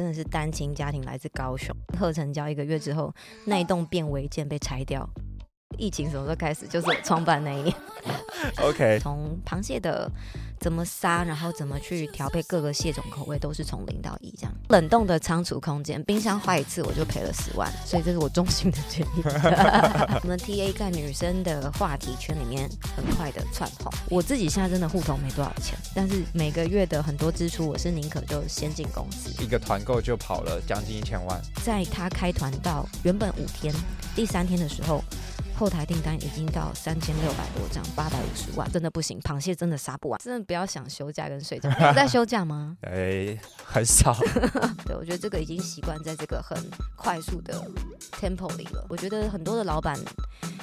真的是单亲家庭，来自高雄，贺成交一个月之后，那一栋变违建被拆掉。疫情什么时候开始？就是创办那一年。OK，从螃蟹的怎么杀，然后怎么去调配各个蟹种口味，都是从零到一这样。冷冻的仓储空间，冰箱坏一次我就赔了十万，所以这是我衷心的建议。我们 TA 在女生的话题圈里面很快的窜红。我自己现在真的户头没多少钱，但是每个月的很多支出，我是宁可就先进公司。一个团购就跑了将近一千万。在他开团到原本五天，第三天的时候。后台订单已经到三千六百多张，八百五十万，真的不行，螃蟹真的杀不完，真的不要想休假跟睡觉。你在休假吗？哎、欸，很少。对，我觉得这个已经习惯在这个很快速的 tempo 里了。我觉得很多的老板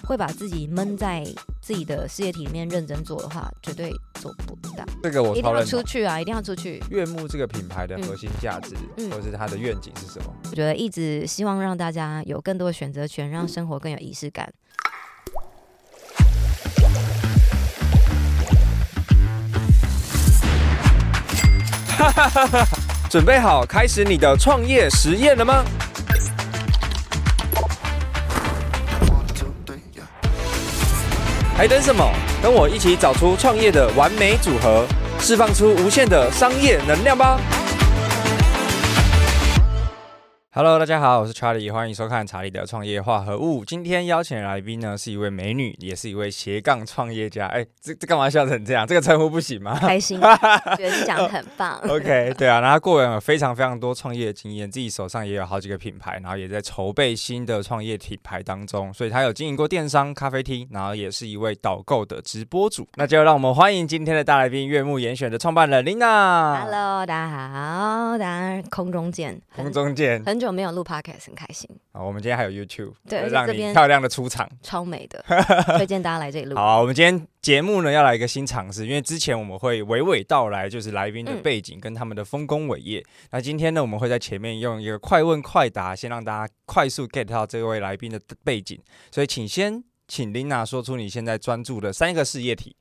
会把自己闷在自己的事业体里面认真做的话，绝对做不到。这个我一定要出去啊，一定要出去。悦木这个品牌的核心价值，嗯、或者是它的愿景是什么？我觉得一直希望让大家有更多的选择权，让生活更有仪式感。哈 准备好开始你的创业实验了吗？还等什么？跟我一起找出创业的完美组合，释放出无限的商业能量吧！Hello，大家好，我是查理，欢迎收看查理的创业化合物。今天邀请的来宾呢，是一位美女，也是一位斜杠创业家。哎，这这干嘛笑成这样？这个称呼不行吗？开心，觉得你讲的很棒。OK，对啊，然后他过往有非常非常多创业经验，自己手上也有好几个品牌，然后也在筹备新的创业品牌当中。所以他有经营过电商、咖啡厅，然后也是一位导购的直播主。那就让我们欢迎今天的大来宾，悦目严选的创办人 Lina。Hello，大家好，大家空中见，空中见，很久。没有录 podcast 很开心。好，我们今天还有 YouTube，对，让你漂亮的出场，超美的，推荐大家来这里录。好，我们今天节目呢要来一个新尝试，因为之前我们会娓娓道来，就是来宾的背景跟他们的丰功伟业。嗯、那今天呢，我们会在前面用一个快问快答，先让大家快速 get 到这位来宾的背景。所以，请先请 Lina 说出你现在专注的三个事业体。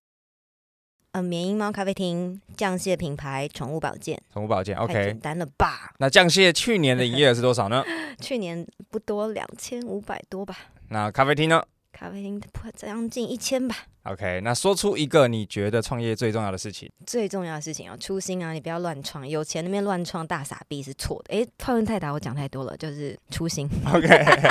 呃，缅因猫咖啡厅、酱蟹品牌、宠物保健、宠物保健，OK，简单了吧？那酱蟹去年的营业额是多少呢？去年不多，两千五百多吧。那咖啡厅呢？咖啡厅破将近一千吧。OK，那说出一个你觉得创业最重要的事情。最重要的事情啊，初心啊，你不要乱创，有钱那边乱创大傻逼是错的。哎，快问快答，我讲太多了，就是初心。OK，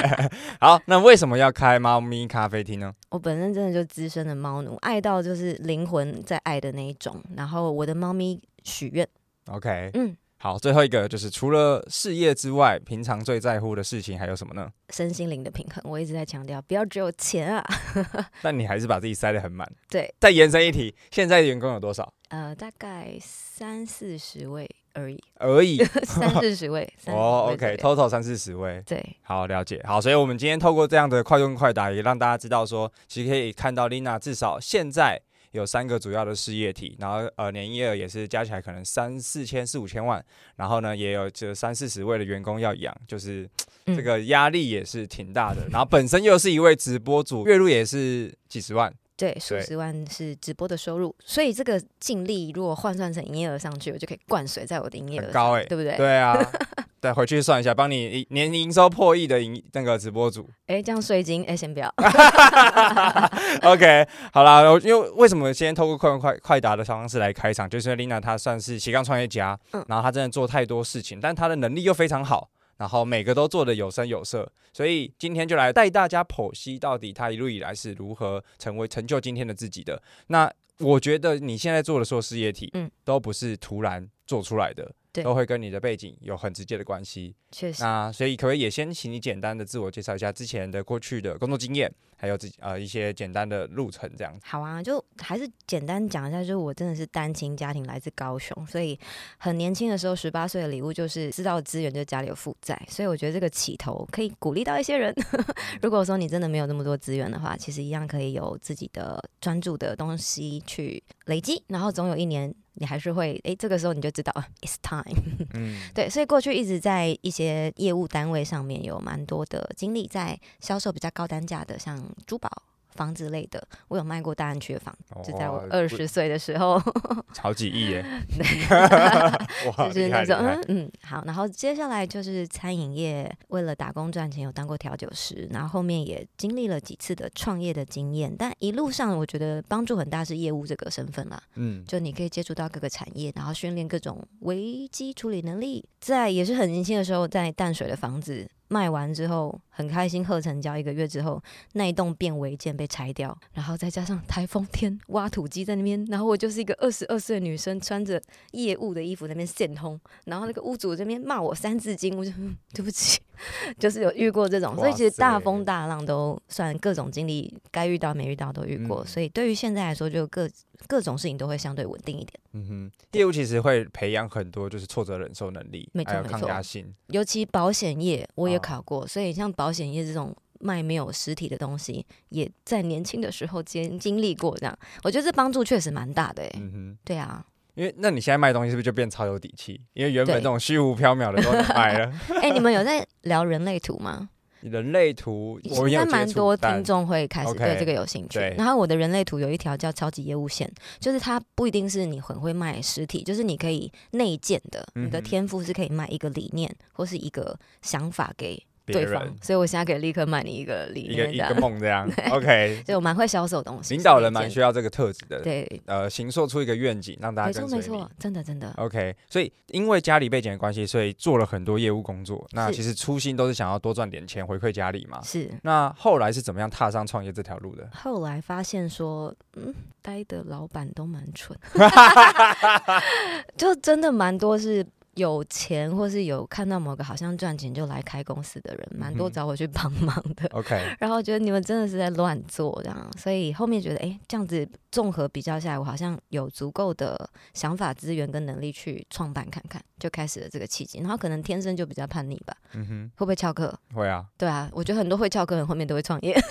好，那为什么要开猫咪咖啡厅呢？我本身真的就资深的猫奴，爱到就是灵魂在爱的那一种。然后我的猫咪许愿。OK，嗯。好，最后一个就是除了事业之外，平常最在乎的事情还有什么呢？身心灵的平衡，我一直在强调，不要只有钱啊。但你还是把自己塞得很满。对，再延伸一题，现在的员工有多少？呃，大概三四十位而已。而已，三四十位。哦，OK，total 三四十位。对，好，了解。好，所以我们今天透过这样的快问快答，也让大家知道说，其实可以看到 Lina 至少现在。有三个主要的事业体，然后呃年营业额也是加起来可能三四千四五千万，然后呢也有这三四十位的员工要养，就是这个压力也是挺大的。嗯、然后本身又是一位直播主，月入也是几十万，对，数十万是直播的收入，所以这个净利如果换算成营业额上去，我就可以灌水在我的营业额高哎、欸，对不对？对啊。对回去算一下，帮你年营收破亿的营那个直播主，哎、欸，这样税金，哎、欸，先不要。OK，好啦，因为为什么先透过快问快快答的方式来开场，就是因为 Lina 她算是斜杠创业家，嗯，然后她真的做太多事情，但她的能力又非常好，然后每个都做的有声有色，所以今天就来带大家剖析到底他一路以来是如何成为成就今天的自己的。那我觉得你现在做的所有事业体，嗯，都不是突然做出来的。都会跟你的背景有很直接的关系，确实。那所以可不可以也先请你简单的自我介绍一下之前的过去的工作经验，还有自己呃一些简单的路程这样子。好啊，就还是简单讲一下，就是我真的是单亲家庭，来自高雄，所以很年轻的时候，十八岁的礼物就是知道资源，就家里有负债，所以我觉得这个起头可以鼓励到一些人。如果说你真的没有那么多资源的话，其实一样可以有自己的专注的东西去累积，然后总有一年。你还是会诶，这个时候你就知道，it's time。嗯，对，所以过去一直在一些业务单位上面有蛮多的经历，在销售比较高单价的，像珠宝、房子类的，我有卖过大安区的房子，哦、就在我二十岁的时候，好几亿耶，就是那种嗯嗯好，然后接下来就是餐饮业，为了打工赚钱，有当过调酒师，然后后面也经历了几次的创业的经验，但一路上我觉得帮助很大是业务这个身份啦，嗯，就你可以接触到各个产业，然后训练各种危机处理能力，在也是很年轻的时候，在淡水的房子。卖完之后很开心，贺成交一个月之后，那一栋变违建被拆掉，然后再加上台风天挖土机在那边，然后我就是一个二十二岁的女生，穿着业务的衣服在那边现通，然后那个屋主这边骂我三字经，我就 对不起，就是有遇过这种，所以其实大风大浪都算各种经历，该遇到没遇到都遇过，嗯、所以对于现在来说，就各各种事情都会相对稳定一点。嗯哼，业务其实会培养很多就是挫折忍受能力，没有抗压性，尤其保险业我也考过，哦、所以像保险业这种卖没有实体的东西，也在年轻的时候经经历过，这样我觉得这帮助确实蛮大的。嗯哼，对啊，因为那你现在卖东西是不是就变超有底气？因为原本这种虚无缥缈的都能卖了。哎、欸，你们有在聊人类图吗？人类图，我应该蛮多听众会开始对这个有兴趣。Okay, 然后我的人类图有一条叫超级业务线，就是它不一定是你很会卖实体，就是你可以内建的，你的天赋是可以卖一个理念或是一个想法给。对方，所以我现在可以立刻卖你一个理念，一个一个梦这样。OK，就我蛮会销售东西，领导人蛮需要这个特质的。对，呃，形塑出一个愿景，让大家。没错没错，真的真的。OK，所以因为家里背景的关系，所以做了很多业务工作。那其实初心都是想要多赚点钱回馈家里嘛。是。那后来是怎么样踏上创业这条路的？后来发现说，嗯，待的老板都蛮蠢，就真的蛮多是。有钱或是有看到某个好像赚钱就来开公司的人，蛮多找我去帮 忙的。OK，然后觉得你们真的是在乱做这样，所以后面觉得哎，这样子综合比较下来，我好像有足够的想法、资源跟能力去创办看看，就开始了这个契机。然后可能天生就比较叛逆吧，嗯哼，会不会翘课？会啊，对啊，我觉得很多会翘课的人后面都会创业。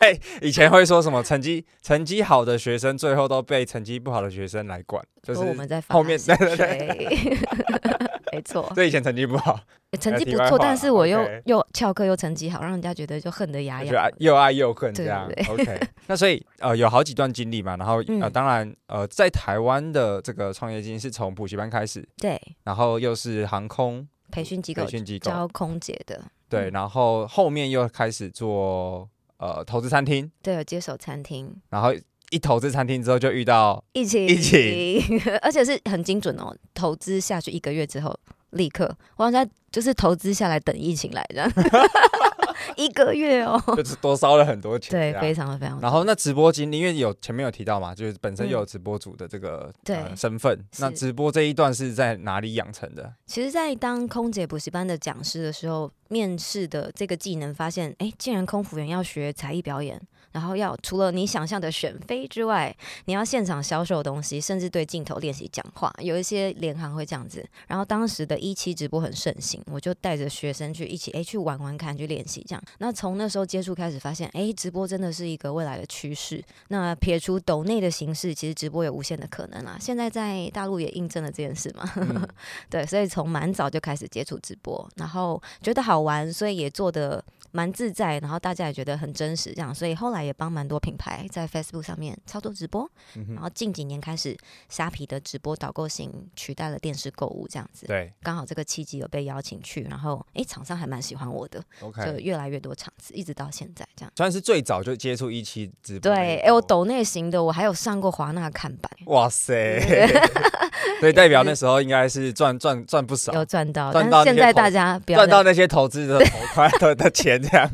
哎，以前会说什么成绩成绩好的学生最后都被成绩不好的学生来管，就是我们在后面对对对。没错，所以前成绩不好，成绩不错，但是我又又翘课又成绩好，让人家觉得就恨得牙痒，又爱又恨这样。OK，那所以呃有好几段经历嘛，然后、嗯、呃当然呃在台湾的这个创业经历是从补习班开始，对，然后又是航空培训机构，培训机构教空姐的，对，然后后面又开始做呃投资餐厅，对，有接手餐厅，然后。一投资餐厅之后就遇到疫情，疫情，而且是很精准哦。投资下去一个月之后，立刻，我好像就是投资下来等疫情来这样，一个月哦，就是多烧了很多钱，对，非常的非常。然后那直播经历，因为有前面有提到嘛，就是本身又有直播主的这个对身份，那直播这一段是在哪里养成的？其实，在当空姐补习班的讲师的时候，面试的这个技能，发现哎，竟然空服员要学才艺表演。然后要除了你想象的选妃之外，你要现场销售东西，甚至对镜头练习讲话。有一些联行会这样子。然后当时的一期直播很盛行，我就带着学生去一起哎去玩玩看，去练习这样。那从那时候接触开始，发现哎直播真的是一个未来的趋势。那撇除抖内的形式，其实直播有无限的可能啊。现在在大陆也印证了这件事嘛。嗯、对，所以从蛮早就开始接触直播，然后觉得好玩，所以也做的蛮自在，然后大家也觉得很真实，这样，所以后来也帮蛮多品牌在 Facebook 上面操作直播，嗯、哼然后近几年开始虾皮的直播导购型取代了电视购物这样子，对，刚好这个契机有被邀请去，然后哎，厂商还蛮喜欢我的，OK，就越来越多场次，一直到现在这样，算是最早就接触一期直播，对，哎，我抖内型的，我还有上过华纳看板，哇塞，所以代表那时候应该是赚赚赚不少，有赚到，赚到现在大家赚到那些投资的 投款的的钱。这样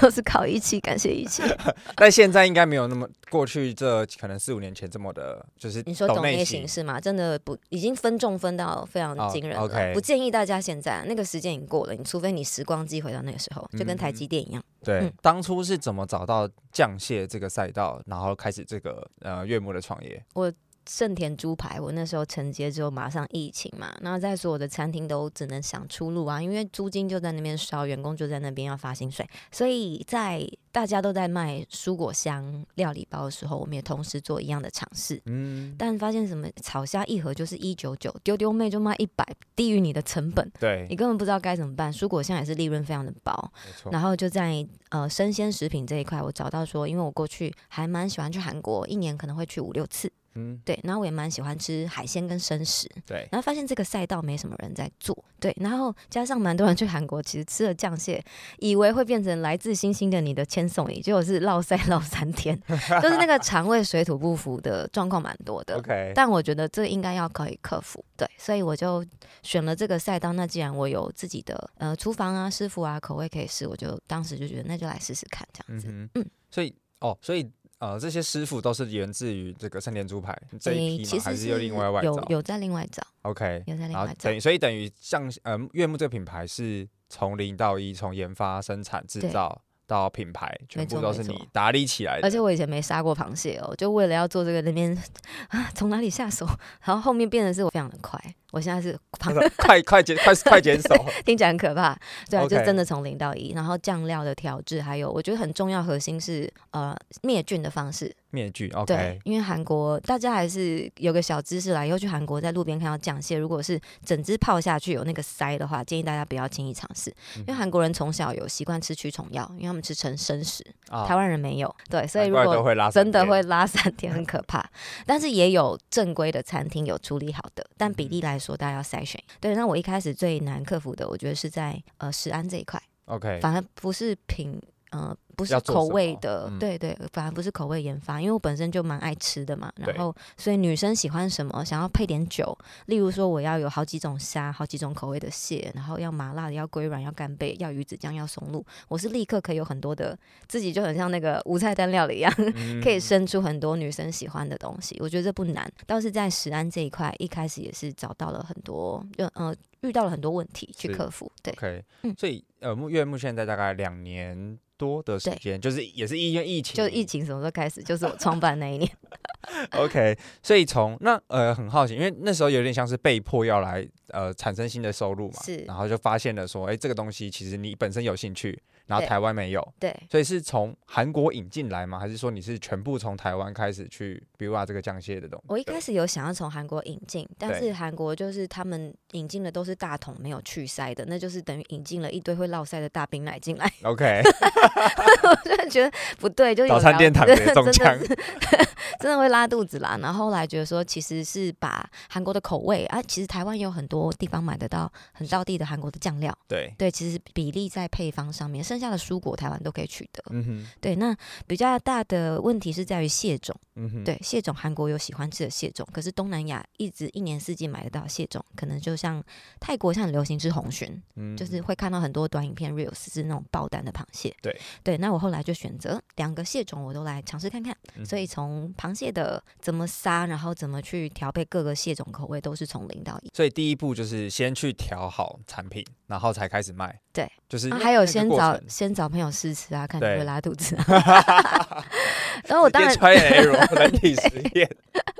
都是靠一期，感谢一期。但现在应该没有那么过去这可能四五年前这么的，就是你说抖内形式嘛，真的不已经分众分到非常惊人了。Oh, okay. 不建议大家现在那个时间已经过了，你除非你时光机回到那个时候，就跟台积电一样。嗯、对，嗯、当初是怎么找到降蟹这个赛道，然后开始这个呃月末的创业？我。盛田猪排，我那时候承接之后马上疫情嘛，然后在所有的餐厅都只能想出路啊，因为租金就在那边烧，员工就在那边要发薪水，所以在大家都在卖蔬果香料理包的时候，我们也同时做一样的尝试。嗯，但发现什么炒虾一盒就是一九九，丢丢妹就卖一百，低于你的成本，对，你根本不知道该怎么办。蔬果香也是利润非常的薄，然后就在呃生鲜食品这一块，我找到说，因为我过去还蛮喜欢去韩国，一年可能会去五六次。嗯，对，然后我也蛮喜欢吃海鲜跟生食，对，然后发现这个赛道没什么人在做，对，然后加上蛮多人去韩国，其实吃了酱蟹，以为会变成来自星星的你的千颂伊，结果是落赛落三天，就是那个肠胃水土不服的状况蛮多的。OK，但我觉得这应该要可以克服，对，所以我就选了这个赛道。那既然我有自己的呃厨房啊、师傅啊、口味可以试，我就当时就觉得那就来试试看这样子。嗯，嗯，所以哦，所以。呃，这些师傅都是源自于这个盛田猪排这一批吗？还是有另外外找？有有在另外找。OK，有在另外找。等于所以等于像呃悦木这个品牌是从零到一，从研发、生产、制造。到品牌全部都是你打理起来的，而且我以前没杀过螃蟹哦，就为了要做这个那边 啊，从哪里下手？然后后面变得是我非常的快，我现在是 快快快减快快减少，听起来很可怕。对啊.就真的从零到一，然后酱料的调制，还有我觉得很重要核心是呃灭菌的方式。灭菌，OK。对，因为韩国大家还是有个小知识啦，以后去韩国在路边看到酱蟹，如果是整只泡下去有那个腮的话，建议大家不要轻易尝试，因为韩国人从小有习惯吃驱虫药，因为他们吃成生食，哦、台湾人没有。对，所以如果真的会拉三天，很可怕。但是也有正规的餐厅有处理好的，但比例来说，大家要筛选。对，那我一开始最难克服的，我觉得是在呃食安这一块，OK，反而不是品。呃，不是口味的，嗯、对对，反而不是口味研发，因为我本身就蛮爱吃的嘛。然后，所以女生喜欢什么，想要配点酒，例如说我要有好几种虾，好几种口味的蟹，然后要麻辣的，要龟软，要干贝，要鱼子酱，要松露，我是立刻可以有很多的，自己就很像那个无菜单料理一样，嗯、可以生出很多女生喜欢的东西。我觉得这不难，倒是在食安这一块，一开始也是找到了很多，就呃遇到了很多问题去克服。对，OK，嗯，所以呃，目月目现在大概两年。多的时间，对就是也是因为疫情，就疫情什么时候开始？就是我创办那一年。OK，所以从那呃很好奇，因为那时候有点像是被迫要来呃产生新的收入嘛，是，然后就发现了说，哎、欸，这个东西其实你本身有兴趣。然后台湾没有，对，所以是从韩国引进来吗？还是说你是全部从台湾开始去，比如话这个酱蟹的东西？我一开始有想要从韩国引进，但是韩国就是他们引进的都是大桶没有去塞的，那就是等于引进了一堆会落塞的大冰奶进来。OK，我真的觉得不对，就有早餐店躺着中枪，真的会拉肚子啦。然后后来觉得说，其实是把韩国的口味啊，其实台湾有很多地方买得到很道地的韩国的酱料，对对，其实比例在配方上面。剩下的蔬果台湾都可以取得，嗯哼，对。那比较大的问题是在于蟹种，嗯哼，对，蟹种韩国有喜欢吃的蟹种，可是东南亚一直一年四季买得到蟹种，可能就像泰国像很流行吃红鲟，嗯，就是会看到很多短影片 reels 是那种爆蛋的螃蟹，对对。那我后来就选择两个蟹种我都来尝试看看，嗯、所以从螃蟹的怎么杀，然后怎么去调配各个蟹种口味，都是从零到一。所以第一步就是先去调好产品，然后才开始卖，对，就是、啊、还有先找先找朋友。试吃啊，看你会拉肚子啊。然后我当然穿人体实验，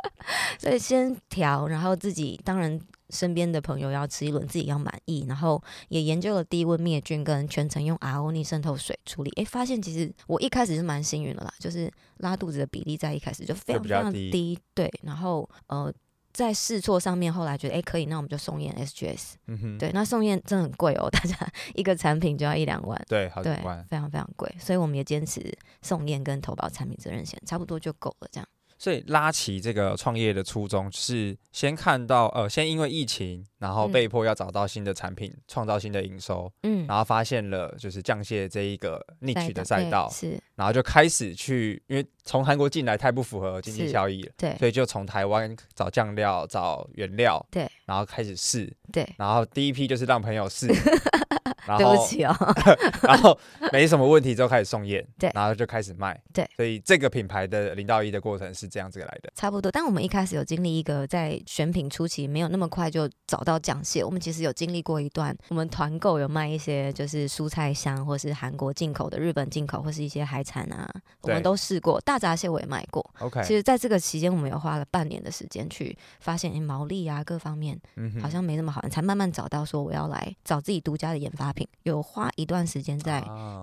所以先调，然后自己当然身边的朋友要吃一轮，自己要满意，然后也研究了低温灭菌跟全程用 RO 逆渗透水处理。哎，发现其实我一开始是蛮幸运的啦，就是拉肚子的比例在一开始就非常非常低。对，然后呃。在试错上面，后来觉得哎、欸、可以，那我们就送验 SGS。嗯哼，对，那送验真的很贵哦，大家一个产品就要一两万，对，好几万，对，非常非常贵，所以我们也坚持送验跟投保产品责任险，差不多就够了这样。所以拉起这个创业的初衷是先看到呃，先因为疫情，然后被迫要找到新的产品，创、嗯、造新的营收，嗯，然后发现了就是降蟹这一个 niche 的赛道，是，然后就开始去，因为从韩国进来太不符合经济效益了，对，所以就从台湾找酱料、找原料，对，然后开始试，对，然后第一批就是让朋友试，然后对不起哦，然后没什么问题之后开始送验，对，然后就开始卖，对，所以这个品牌的零到一的过程是这样子来的，差不多。但我们一开始有经历一个在选品初期没有那么快就找到酱蟹，我们其实有经历过一段，我们团购有卖一些就是蔬菜箱，或是韩国进口的、日本进口，或是一些海产啊，我们都试过。大闸蟹我也卖过，OK。其实在这个期间，我们有花了半年的时间去发现，哎，毛利啊各方面，好像没那么好，才慢慢找到说我要来找自己独家的研发品，有花一段时间在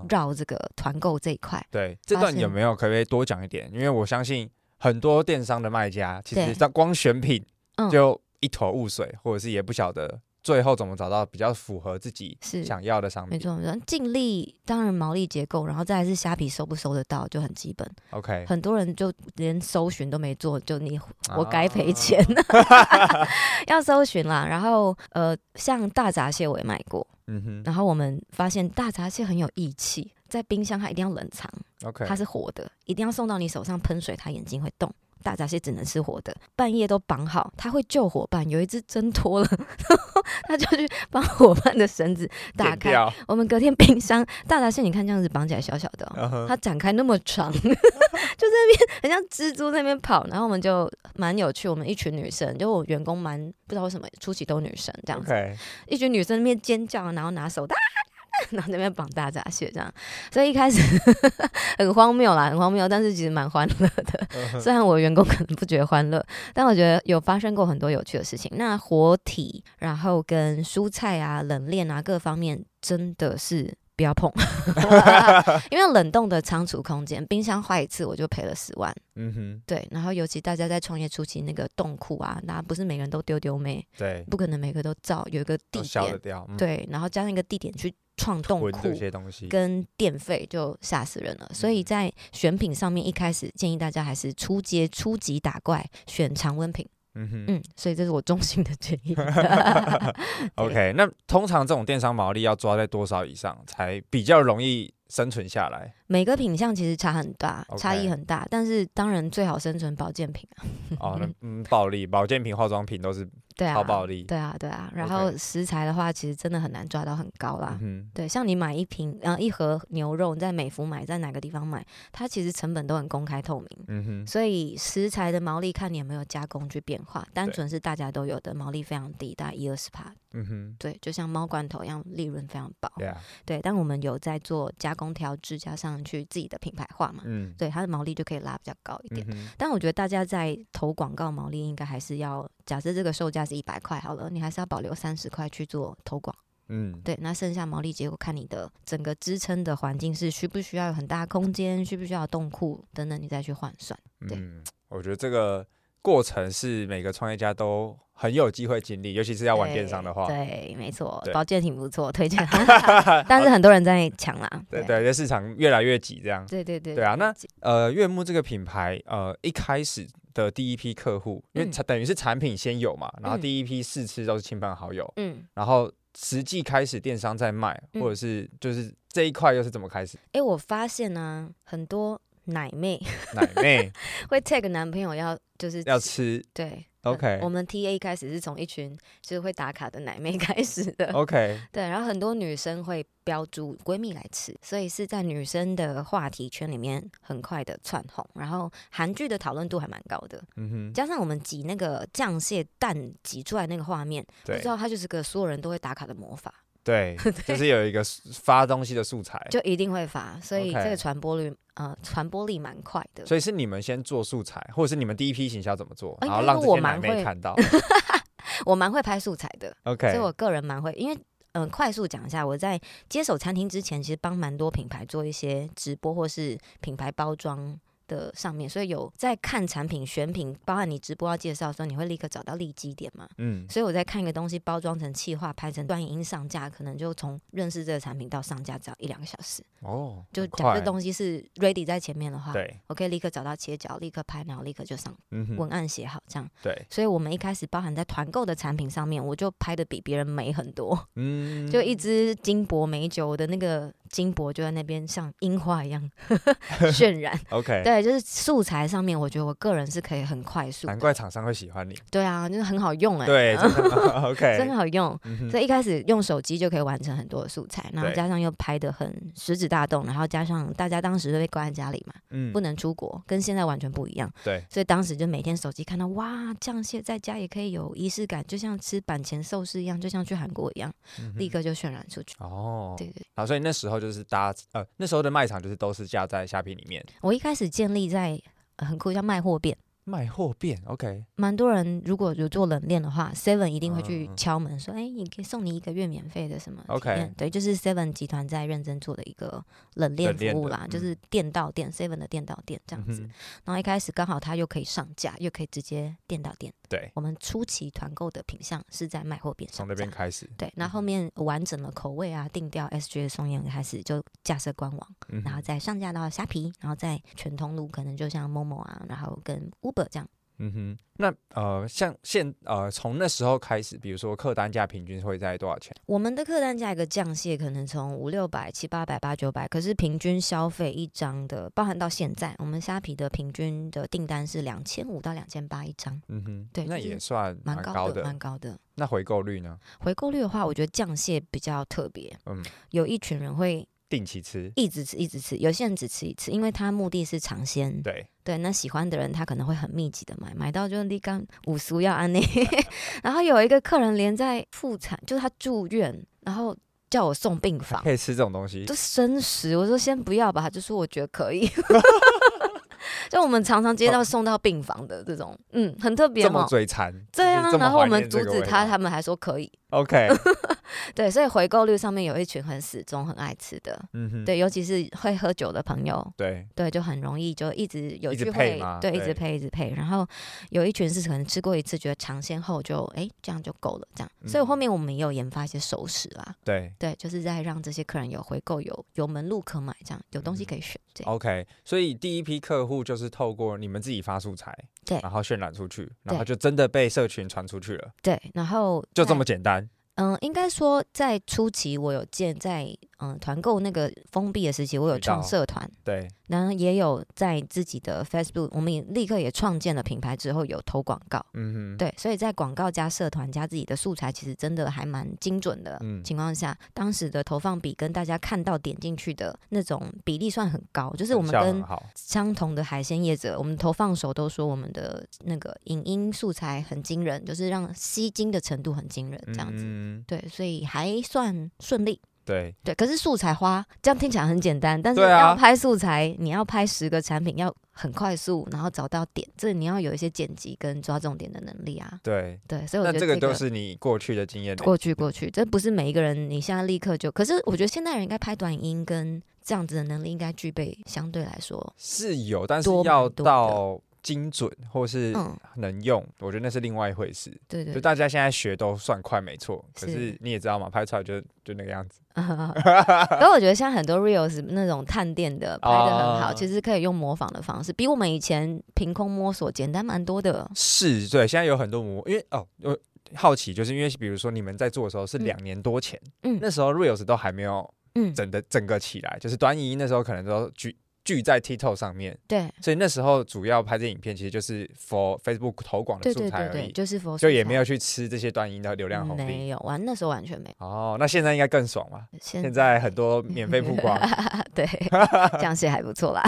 绕这个团购这一块。对，这段有没有可不可以多讲一点？因为我相信很多电商的卖家，其实在光选品就一头雾水，或者是也不晓得。最后怎么找到比较符合自己想要的商品？没错，没错，尽力当然毛利结构，然后再来是虾皮收不收得到就很基本。OK，很多人就连搜寻都没做，就你我该赔钱，啊、要搜寻啦。然后呃，像大闸蟹我也买过，嗯哼，然后我们发现大闸蟹很有义气，在冰箱它一定要冷藏，OK，它是活的，一定要送到你手上喷水，它眼睛会动。大闸蟹只能吃活的，半夜都绑好，他会救伙伴。有一只挣脱了，他就去帮伙伴的绳子打开。我们隔天冰箱大闸蟹，你看这样子绑起来小小的，哦，它、uh huh. 展开那么长，就在那边很像蜘蛛在那边跑。然后我们就蛮有趣，我们一群女生，就我员工蛮不知道为什么初期都女生这样子.一群女生那边尖叫，然后拿手。然后那边绑大闸蟹这样，所以一开始 很荒谬啦，很荒谬，但是其实蛮欢乐的。虽然我的员工可能不觉得欢乐，但我觉得有发生过很多有趣的事情。那活体，然后跟蔬菜啊、冷链啊各方面，真的是不要碰，因为冷冻的仓储空间，冰箱坏一次我就赔了十万。嗯哼，对。然后尤其大家在创业初期，那个冻库啊，那不是每个人都丢丢妹，对，不可能每个都造，有一个地点，嗯、对，然后加上一个地点去。创冻库跟电费就吓死人了，嗯、所以在选品上面一开始建议大家还是初阶初级打怪选常温品。嗯哼，嗯，所以这是我衷心的建议。OK，那通常这种电商毛利要抓在多少以上才比较容易生存下来？每个品相其实差很大.差异很大，但是当然最好生存保健品啊。哦，那 嗯，暴利保健品、化妆品都是。对啊，对啊，对啊。然后食材的话，其实真的很难抓到很高啦。嗯、对，像你买一瓶，然后一盒牛肉，你在美孚买，在哪个地方买，它其实成本都很公开透明。嗯哼。所以食材的毛利看你有没有加工去变化，单纯是大家都有的毛利非常低，大概一二十趴。嗯哼。对，就像猫罐头一样，利润非常薄。对但我们有在做加工调制，加上去自己的品牌化嘛。嗯。对，它的毛利就可以拉比较高一点。嗯。但我觉得大家在投广告毛利应该还是要，假设这个售价。是一百块好了，你还是要保留三十块去做投广，嗯，对，那剩下毛利结果看你的整个支撑的环境是需不需要有很大空间，需不需要冻库等等，你再去换算。对，嗯，我觉得这个过程是每个创业家都很有机会经历，尤其是要玩电商的话。对，对，没错，保健挺不错，推荐。但是很多人在抢啦，对对，这市场越来越挤，这样。对对对，对啊，那呃，悦木这个品牌，呃，一开始。的第一批客户，因为等于是产品先有嘛，嗯、然后第一批试吃都是亲朋好友，嗯，然后实际开始电商在卖，嗯、或者是就是这一块又是怎么开始？哎、欸，我发现呢、啊，很多奶妹，奶妹 会 tag 男朋友要就是要吃，对。OK，我们 TA 一开始是从一群就是会打卡的奶妹开始的。OK，对，然后很多女生会标注闺蜜来吃，所以是在女生的话题圈里面很快的窜红。然后韩剧的讨论度还蛮高的，嗯哼，加上我们挤那个酱蟹蛋挤出来那个画面，对知道它就是个所有人都会打卡的魔法。对，就是有一个发东西的素材，就一定会发，所以这个传播率，呃，传播力蛮快的。所以是你们先做素材，或者是你们第一批行销怎么做，然后让这些奶妹看到。我蛮会拍素材的，OK，所以我个人蛮会，因为嗯、呃，快速讲一下，我在接手餐厅之前，其实帮蛮多品牌做一些直播或是品牌包装。的上面，所以有在看产品选品，包含你直播要介绍的时候，你会立刻找到利基点嘛？嗯，所以我在看一个东西包装成气化，拍成短影音上架，可能就从认识这个产品到上架只要一两个小时。哦，就讲这东西是 ready 在前面的话，对，我可以立刻找到切角，立刻拍，然后立刻就上文案写好这样。对，所以我们一开始包含在团购的产品上面，我就拍的比别人美很多。嗯，就一支金箔美酒的那个金箔就在那边像樱花一样 渲染。OK，对，就是素材上面，我觉得我个人是可以很快速。难怪厂商会喜欢你。对啊，就是很好用哎、欸。对，OK，真好用。嗯、所以一开始用手机就可以完成很多的素材，然后加上又拍的很食指大动，然后加上大家当时都被关在家里嘛，嗯，不能出国，跟现在完全不一样。对，所以当时就每天手机看到哇，酱蟹在家也可以有仪式感，就像吃板前寿司一样，就像去韩国一样，嗯、立刻就渲染出去。哦，对对。好，所以那时候就是搭呃，那时候的卖场就是都是架在虾皮里面。我一开始建立在、呃、很酷，叫卖货店。卖货店，OK，蛮多人如果有做冷链的话，Seven 一定会去敲门说，哎、嗯，你可以送你一个月免费的什么？OK，对，就是 Seven 集团在认真做的一个冷链服务啦，就是店到店、嗯、Seven 的店到店这样子。嗯、然后一开始刚好他又可以上架，又可以直接店到店。对，我们初期团购的品相是在卖货边上，从那边开始。对，那后，后面完整的口味啊，定调 SG 的松烟开始就架设官网、嗯，然后再上架到虾皮，然后再全通路可能就像 Momo 啊，然后跟 Uber 这样。嗯哼，那呃，像现呃，从那时候开始，比如说客单价平均会在多少钱？我们的客单价一个酱蟹可能从五六百、七八百、八九百，可是平均消费一张的，包含到现在，我们虾皮的平均的订单是两千五到两千八一张。嗯哼，对，那也算蛮高的，蛮高的。那回购率呢？回购率的话，我觉得降蟹比较特别。嗯，有一群人会。定期吃，一直吃，一直吃。有些人只吃一次，因为他目的是尝鲜。对对，那喜欢的人他可能会很密集的买，买到就立竿五十要安内。然后有一个客人连在妇产，就是他住院，然后叫我送病房，可以吃这种东西，就生食。我说先不要吧，他就说我觉得可以。就我们常常接到送到病房的这种，嗯，很特别嘛。这么嘴馋，对啊。然后我们阻止他，他们还说可以。OK，对，所以回购率上面有一群很死忠、很爱吃的，嗯哼，对，尤其是会喝酒的朋友，对对，就很容易就一直有聚会，对，一直配，一直配。然后有一群是可能吃过一次，觉得尝鲜后就哎这样就够了，这样。所以后面我们也有研发一些熟食啦，对对，就是在让这些客人有回购、有有门路可买，这样有东西可以选。对，OK，所以第一批客户就是透过你们自己发素材，对，然后渲染出去，然后就真的被社群传出去了，对，然后就这么简单。嗯，应该说在初期我有见在嗯团购那个封闭的时期，我有创社团，对，然后也有在自己的 Facebook，我们也立刻也创建了品牌之后有投广告，嗯哼，对，所以在广告加社团加自己的素材，其实真的还蛮精准的情况下，嗯，当时的投放比跟大家看到点进去的那种比例算很高，就是我们跟相同的海鲜业者，我们投放手都说我们的那个影音素材很惊人，就是让吸睛的程度很惊人，这样子。嗯对，所以还算顺利。对对，可是素材花这样听起来很简单，但是要拍素材，啊、你要拍十个产品，要很快速，然后找到点，这你要有一些剪辑跟抓重点的能力啊。对对，所以我觉得、这个、这个都是你过去的经验。过去过去，这不是每一个人你现在立刻就，可是我觉得现代人应该拍短音跟这样子的能力应该具备，相对来说是有，但是要到。精准或是能用、嗯，我觉得那是另外一回事。对对，就大家现在学都算快，没错。可是你也知道嘛，拍出来就就那个样子。所以我觉得像很多 reels 那种探店的拍的很好、哦，其实可以用模仿的方式，比我们以前凭空摸索简单蛮多的。是，对，现在有很多模，因为哦，我好奇，就是因为比如说你们在做的时候是两年多前，嗯，那时候 reels 都还没有，嗯，整的整个起来，就是短影音那时候可能都举。聚在 TikTok 上面，对，所以那时候主要拍这影片，其实就是 for Facebook 投广的素材而已，对对对对，就是 for 就也没有去吃这些短音的流量红利，没有，完那时候完全没。有。哦，那现在应该更爽了，现在很多免费曝光，对，酱蟹还不错啦，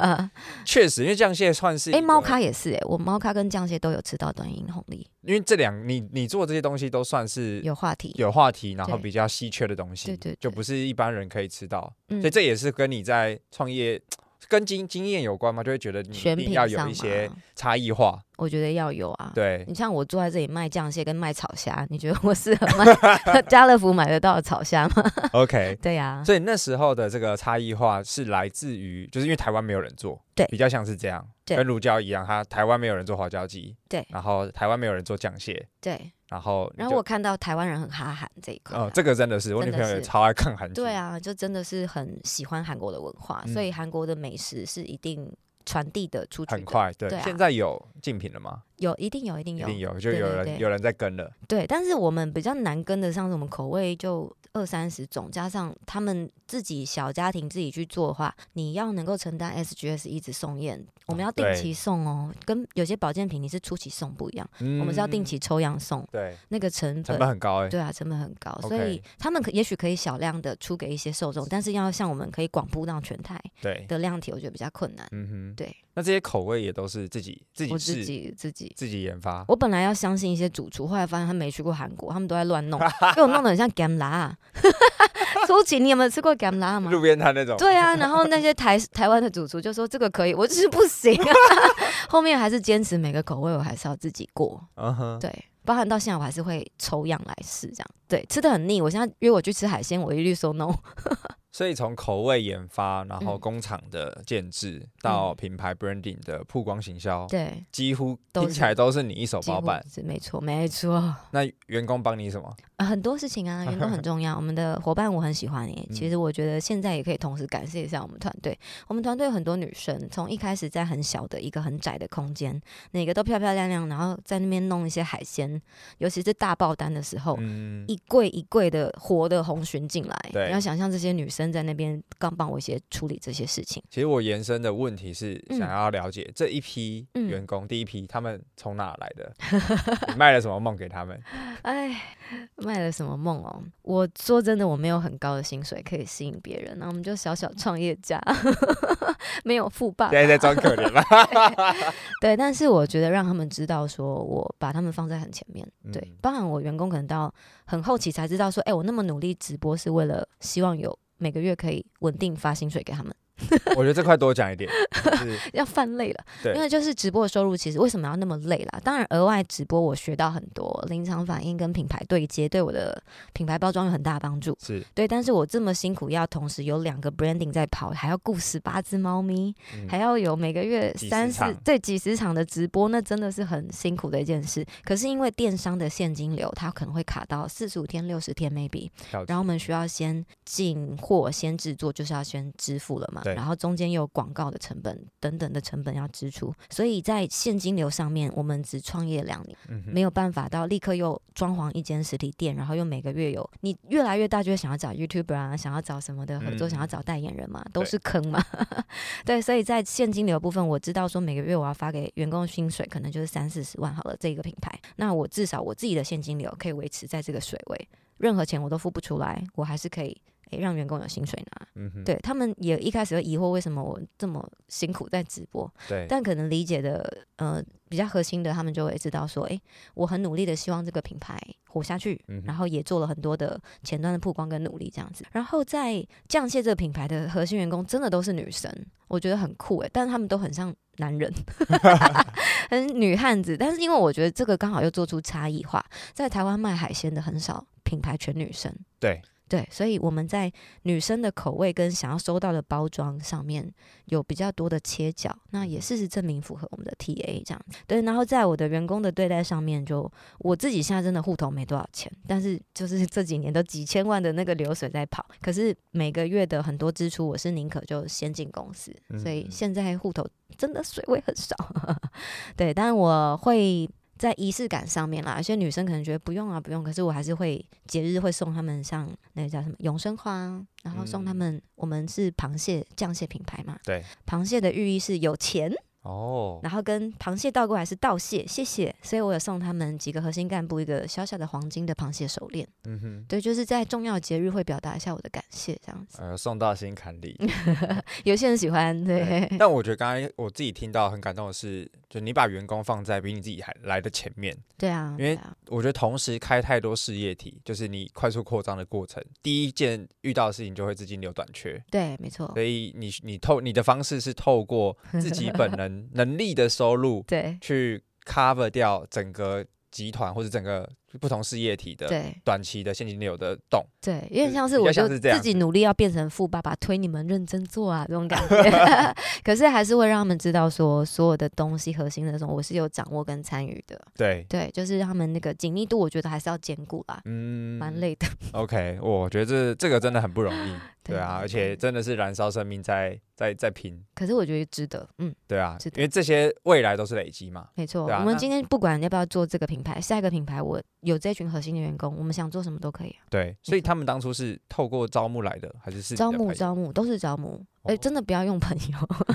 确实，因为酱蟹算是，哎、欸，猫咖也是、欸，哎，我猫咖跟酱蟹都有吃到短音红利，因为这两你你做这些东西都算是有话题，有话题，然后比较稀缺的东西，对就不是一般人可以吃到，所以这也是跟你在创业。跟经经验有关嘛？就会觉得你一定要有一些差异化。我觉得要有啊。对，你像我坐在这里卖酱蟹跟卖草虾，你觉得我适合卖 家乐福买得到的草虾吗？OK，对呀、啊。所以那时候的这个差异化是来自于，就是因为台湾没有人做，对，比较像是这样，跟乳胶一样，它台湾没有人做花椒鸡，对，然后台湾没有人做酱蟹，对。然后，然后我看到台湾人很哈韩这一块，哦，这个真的是，我女朋友也超爱看韩剧，对啊，就真的是很喜欢韩国的文化，嗯、所以韩国的美食是一定传递的出去的很快，对。现在有竞品了吗？有一定有一定有一定有，就有人有人在跟了。对，但是我们比较难跟得上，是我们口味就二三十种，加上他们自己小家庭自己去做的话，你要能够承担 SGS 一直送验，我们要定期送哦。跟有些保健品你是初期送不一样，我们是要定期抽样送。对，那个成本成本很高哎。对啊，成本很高，所以他们可也许可以小量的出给一些受众，但是要像我们可以广铺到全台的量体，我觉得比较困难。嗯哼，对。那这些口味也都是自己自己自己自己自己研发。我本来要相信一些主厨，后来发现他没去过韩国，他们都在乱弄，给我弄得很像 gamla。初期你有没有吃过 gamla 吗？路边摊那种。对啊，然后那些台台湾的主厨就说这个可以，我就是不行。后面还是坚持每个口味我还是要自己过。嗯哼，对，包含到现在我还是会抽样来试这样。对，吃的很腻，我现在约我去吃海鲜，我一律说 no。所以从口味研发，然后工厂的建制，嗯、到品牌 branding 的曝光行销，对，几乎听起来都是你一手包办。是没错，没错。那员工帮你什么？呃、很多事情啊，员工很重要。我们的伙伴我很喜欢你。其实我觉得现在也可以同时感谢一下我们团队。我们团队有很多女生，从一开始在很小的一个很窄的空间，每个都漂漂亮亮，然后在那边弄一些海鲜，尤其是大爆单的时候，嗯、一柜一柜的活的红鲟进来。对，你要想象这些女生。在那边刚帮我一些处理这些事情。其实我延伸的问题是想要了解这一批员工，第一批他们从哪来的？你卖了什么梦给他们？哎，卖了什么梦哦？我说真的，我没有很高的薪水可以吸引别人，那我们就小小创业家，没有富爸爸，现在在装可怜了。对，但是我觉得让他们知道，说我把他们放在很前面。对，包含我员工可能到很后期才知道，说，哎，我那么努力直播是为了希望有。每个月可以稳定发薪水给他们。我觉得这块多讲一点，要犯累了。对，因为就是直播的收入，其实为什么要那么累啦？当然，额外直播我学到很多临场反应跟品牌对接，对我的品牌包装有很大的帮助。是对，但是我这么辛苦，要同时有两个 branding 在跑，还要雇十八只猫咪，嗯、还要有每个月三四对几十场的直播，那真的是很辛苦的一件事。可是因为电商的现金流，它可能会卡到四十五天、六十天 maybe，然后我们需要先进货、先制作，就是要先支付了嘛。然后中间有广告的成本等等的成本要支出，所以在现金流上面，我们只创业两年，嗯、没有办法到立刻又装潢一间实体店，然后又每个月有你越来越大，就会想要找 YouTuber 啊，想要找什么的合作，嗯、想要找代言人嘛，都是坑嘛。对，对，所以在现金流部分，我知道说每个月我要发给员工的薪水可能就是三四十万好了，这一个品牌，那我至少我自己的现金流可以维持在这个水位，任何钱我都付不出来，我还是可以。诶，让员工有薪水拿，嗯、对他们也一开始会疑惑为什么我这么辛苦在直播，对，但可能理解的呃比较核心的，他们就会知道说，诶，我很努力的希望这个品牌活下去，嗯、然后也做了很多的前端的曝光跟努力这样子，然后在酱蟹这个品牌的核心员工真的都是女生，我觉得很酷诶，但是他们都很像男人，很女汉子，但是因为我觉得这个刚好又做出差异化，在台湾卖海鲜的很少品牌全女生，对。对，所以我们在女生的口味跟想要收到的包装上面有比较多的切角，那也事实证明符合我们的 TA 这样。对，然后在我的员工的对待上面就，就我自己现在真的户头没多少钱，但是就是这几年都几千万的那个流水在跑，可是每个月的很多支出，我是宁可就先进公司，所以现在户头真的水位很少。对，但我会。在仪式感上面啦，有些女生可能觉得不用啊，不用。可是我还是会节日会送他们像那个叫什么永生花，然后送他们。嗯、我们是螃蟹酱蟹品牌嘛，对，螃蟹的寓意是有钱。哦，然后跟螃蟹倒过来是道谢，谢谢，所以我有送他们几个核心干部一个小小的黄金的螃蟹手链。嗯哼，对，就是在重要节日会表达一下我的感谢，这样子。呃，送到心坎里，有些人喜欢，对。对，但我觉得刚才我自己听到很感动的是，就你把员工放在比你自己还来的前面。对啊，因为我觉得同时开太多事业体，就是你快速扩张的过程，第一件遇到的事情就会资金流短缺。对，没错。所以你你透你的方式是透过自己本能能力的。收入对，去 cover 掉整个集团或者整个不同事业体的对短期的现金流的动，对，有点像是我就自己努力要变成富爸爸，推你们认真做啊这种感觉。可是还是会让他们知道说，所有的东西核心的时候，我是有掌握跟参与的。对对，就是他们那个紧密度，我觉得还是要兼顾啦。嗯，蛮累的。OK，我觉得这这个真的很不容易。对啊，而且真的是燃烧生命在在在拼。可是我觉得值得，嗯，对啊，因为这些未来都是累积嘛。没错，我们今天不管要不要做这个品牌，下一个品牌我有这群核心的员工，我们想做什么都可以。对，所以他们当初是透过招募来的，还是是招募？招募都是招募。哎，真的不要用朋友，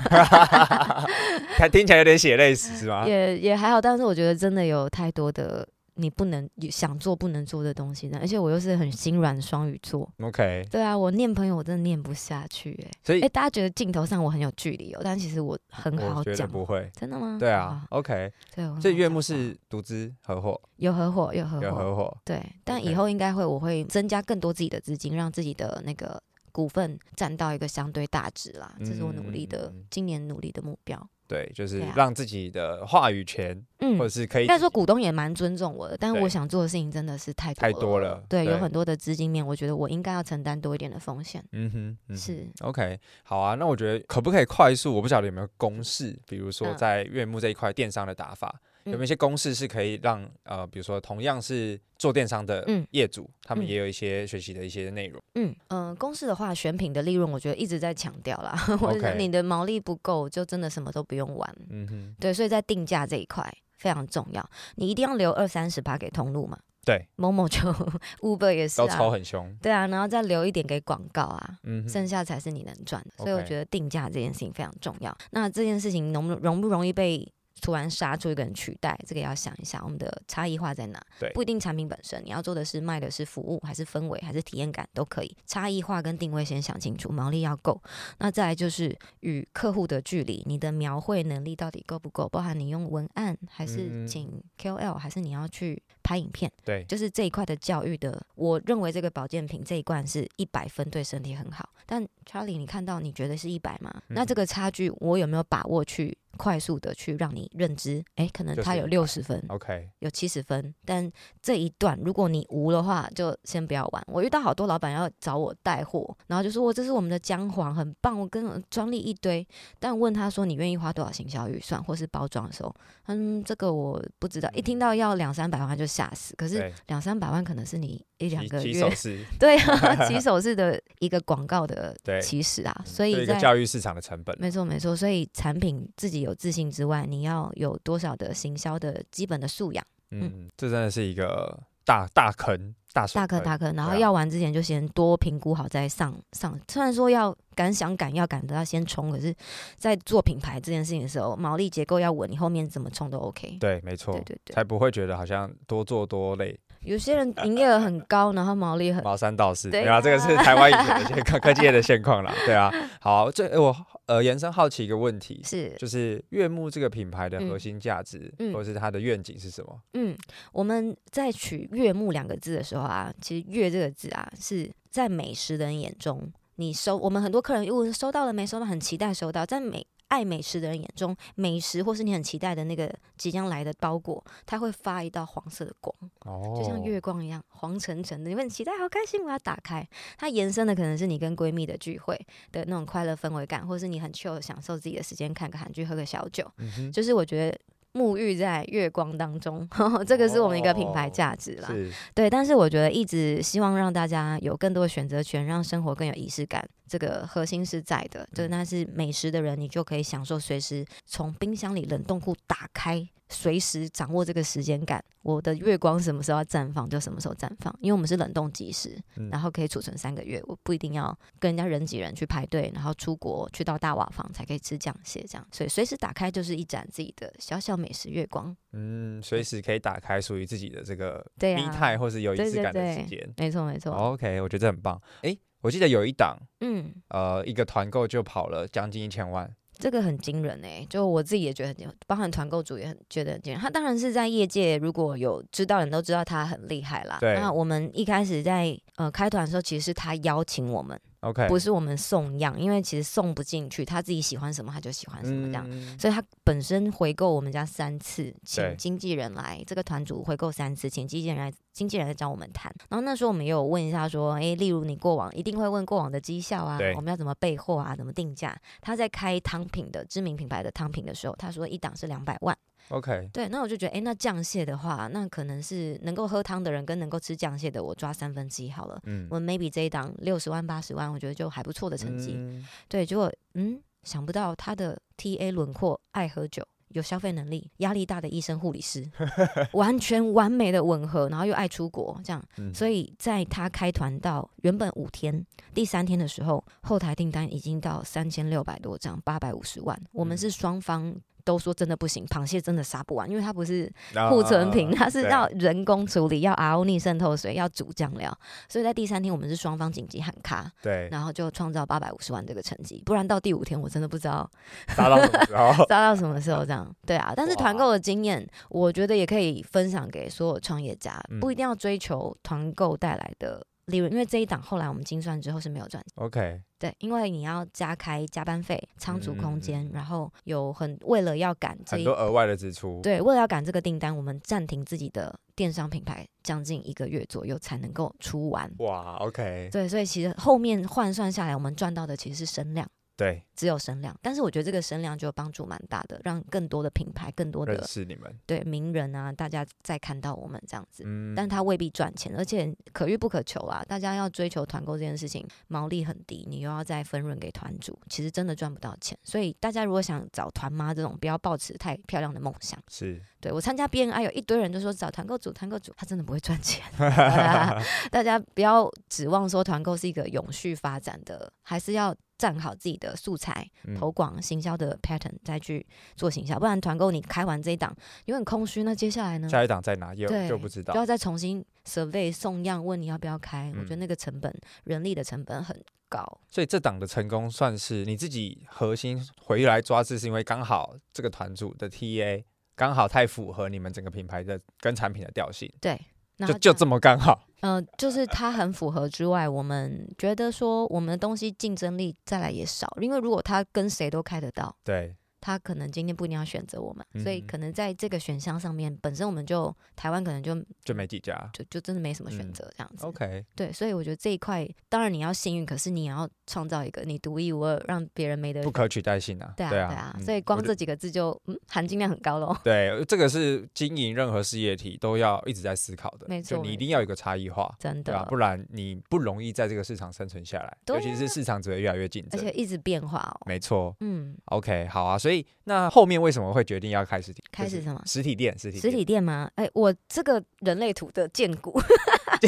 看听起来有点血泪史是吗？也也还好，但是我觉得真的有太多的。你不能想做不能做的东西呢，而且我又是很心软的双鱼座。OK，对啊，我念朋友我真的念不下去哎、欸。所以哎，大家觉得镜头上我很有距离哦，但其实我很好讲。不会，真的吗？对啊，OK。对，所以月木是独资合伙，有合伙，有合伙，有合伙。对，但以后应该会，我会增加更多自己的资金，让自己的那个股份占到一个相对大值啦。这是我努力的，今年努力的目标。对，就是让自己的话语权，嗯，或者是可以，应该说股东也蛮尊重我的，但是我想做的事情真的是太多太多了，对，有很多的资金面，我觉得我应该要承担多一点的风险。嗯哼，是 OK，好啊，那我觉得可不可以快速？我不晓得有没有公式，比如说在月幕这一块电商的打法。有没有一些公式是可以让呃，比如说同样是做电商的业主，嗯、他们也有一些学习的一些内容？嗯嗯、呃，公式的话，选品的利润，我觉得一直在强调啦。或者你的毛利不够，就真的什么都不用玩。嗯哼，对，所以在定价这一块非常重要，你一定要留二三十趴给通路嘛。对，某某就 Uber 也是、啊、都抽很凶。对啊，然后再留一点给广告啊，嗯，剩下才是你能赚的。所以我觉得定价这件事情非常重要。那这件事情容容不容易被？突然杀出一个人取代，这个也要想一下，我们的差异化在哪？对，不一定产品本身，你要做的是卖的是服务，还是氛围，还是体验感都可以。差异化跟定位先想清楚，毛利要够。那再来就是与客户的距离，你的描绘能力到底够不够？包含你用文案，还是请 KOL，还是你要去拍影片？对，就是这一块的教育的。我认为这个保健品这一罐是一百分，对身体很好。但 Charlie，你看到你觉得是一百吗？嗯、那这个差距，我有没有把握去？快速的去让你认知，哎，可能他有六十分，OK，有七十分，但这一段如果你无的话，就先不要玩。我遇到好多老板要找我带货，然后就说我这是我们的姜黄，很棒，我跟专利一堆。但问他说你愿意花多少行销预算或是包装的时候，嗯，这个我不知道。一听到要两三百万就吓死，可是两三百万可能是你一两个月，对啊，起手式的一个广告的起始啊，所以在教育市场的成本，没错没错，所以产品自己。有自信之外，你要有多少的行销的基本的素养？嗯，嗯，这真的是一个大大坑，大大坑大坑。然后要玩之前就先多评估好再上上。虽然说要敢想敢要敢的要先冲，可是，在做品牌这件事情的时候，毛利结构要稳，你后面怎么冲都 OK。对，没错，对对对，才不会觉得好像多做多累。有些人营业额很高，然后毛利很毛三到四，对啊，这个是台湾以前的一些科科技业的现况啦，对啊。好，这我呃延伸好奇一个问题，是。就是悦木这个品牌的核心价值，嗯、或者是它的愿景是什么？嗯，我们在取“悦木”两个字的时候啊，其实“悦”这个字啊，是在美食的人眼中，你收我们很多客人，如果是收到了没？收到，很期待收到，在美。爱美食的人眼中，美食或是你很期待的那个即将来的包裹，它会发一道黄色的光，哦，就像月光一样，黄澄澄的。你会很期待，好开心，我要打开。它延伸的可能是你跟闺蜜的聚会的那种快乐氛围感，或是你很 chill 享受自己的时间，看个韩剧，喝个小酒。嗯、就是我觉得。沐浴在月光当中，呵呵，这个是我们一个品牌价值啦。哦、对，但是我觉得一直希望让大家有更多的选择权，让生活更有仪式感。这个核心是在的，就那是美食的人，你就可以享受随时从冰箱里冷冻库打开。随时掌握这个时间感，我的月光什么时候要绽放就什么时候绽放，因为我们是冷冻即食，嗯、然后可以储存三个月，我不一定要跟人家人挤人去排队，然后出国去到大瓦房才可以吃酱蟹这样，所以随时打开就是一盏自己的小小美食月光。嗯，随时可以打开属于自己的这个对啊，密态或是有仪式感的时间，没错没错。OK，我觉得这很棒。诶，我记得有一档，嗯，呃，一个团购就跑了将近一千万。这个很惊人哎、欸，就我自己也觉得很惊，包含团购主也很觉得很惊人。他当然是在业界，如果有知道的人都知道他很厉害啦。对。那我们一开始在呃开团的时候，其实是他邀请我们 OK，不是我们送样，因为其实送不进去，他自己喜欢什么他就喜欢什么这样，嗯、所以他本身回购我们家三次，请经纪人来，这个团主回购三次，请经纪人来，经纪人来找我们谈。然后那时候我们也有问一下说，诶，例如你过往一定会问过往的绩效啊，我们要怎么备货啊，怎么定价？他在开汤品的知名品牌的汤品的时候，他说一档是两百万。OK，对，那我就觉得，诶，那酱蟹的话，那可能是能够喝汤的人跟能够吃酱蟹的，我抓三分之一好了。嗯，我 maybe 这一档六十万八十万，我觉得就还不错的成绩。嗯、对，结果嗯，想不到他的 TA 轮廓爱喝酒，有消费能力，压力大的医生护理师，完全完美的吻合，然后又爱出国，这样，嗯、所以在他开团到原本五天，第三天的时候，后台订单已经到三千六百多张，八百五十万，我们是双方。都说真的不行，螃蟹真的杀不完，因为它不是库存品，它是要人工处理，要 RO 逆渗透水，要煮酱料，所以在第三天我们是双方紧急喊卡，对，然后就创造八百五十万这个成绩，不然到第五天我真的不知道 杀到 杀到什么时候这样，对啊，但是团购的经验，我觉得也可以分享给所有创业家，不一定要追求团购带来的。利润，因为这一档后来我们精算之后是没有赚钱。OK，对，因为你要加开加班费、仓储空间，嗯、然后有很为了要赶这一很多额外的支出。对，为了要赶这个订单，我们暂停自己的电商品牌将近一个月左右才能够出完。哇，OK。对，所以其实后面换算下来，我们赚到的其实是声量。对，只有声量，但是我觉得这个声量就帮助蛮大的，让更多的品牌、更多的认识你们，对名人啊，大家再看到我们这样子。嗯，但他未必赚钱，而且可遇不可求啊。大家要追求团购这件事情，毛利很低，你又要再分润给团主，其实真的赚不到钱。所以大家如果想找团妈这种，不要抱持太漂亮的梦想。是，对我参加 BNI 有一堆人就说找团购主，团购主他真的不会赚钱。大家不要指望说团购是一个永续发展的，还是要。站好自己的素材，投广行销的 pattern，再去做行销，不然团购你开完这一档有点空虚，那接下来呢？下一档在哪？有对就不知道，就要再重新 survey 送样，问你要不要开。嗯、我觉得那个成本，人力的成本很高。所以这档的成功算是你自己核心回来抓字，是因为刚好这个团组的 TA 刚好太符合你们整个品牌的跟产品的调性。对。就就这么刚好，嗯、嗯，就是它很符合之外，我们觉得说我们的东西竞争力再来也少，因为如果他跟谁都开得到，对。他可能今天不一定要选择我们，嗯、所以可能在这个选项上面，本身我们就台湾可能就就没几家，就就真的没什么选择这样子。嗯、OK，对，所以我觉得这一块，当然你要幸运，可是你也要创造一个你独一无二，让别人没得不可取代性啊。对啊，对啊，所以光这几个字就嗯含金量很高喽。对，这个是经营任何事业体都要一直在思考的，没错，就你一定要有一个差异化，真的，不然你不容易在这个市场生存下来，啊、尤其是市场只会越来越竞争，而且一直变化哦。没错，嗯，OK，好啊，所以那后面。为什么会决定要开实体？开始什么？实体店，实体实体店吗？哎，我这个人类图的建骨。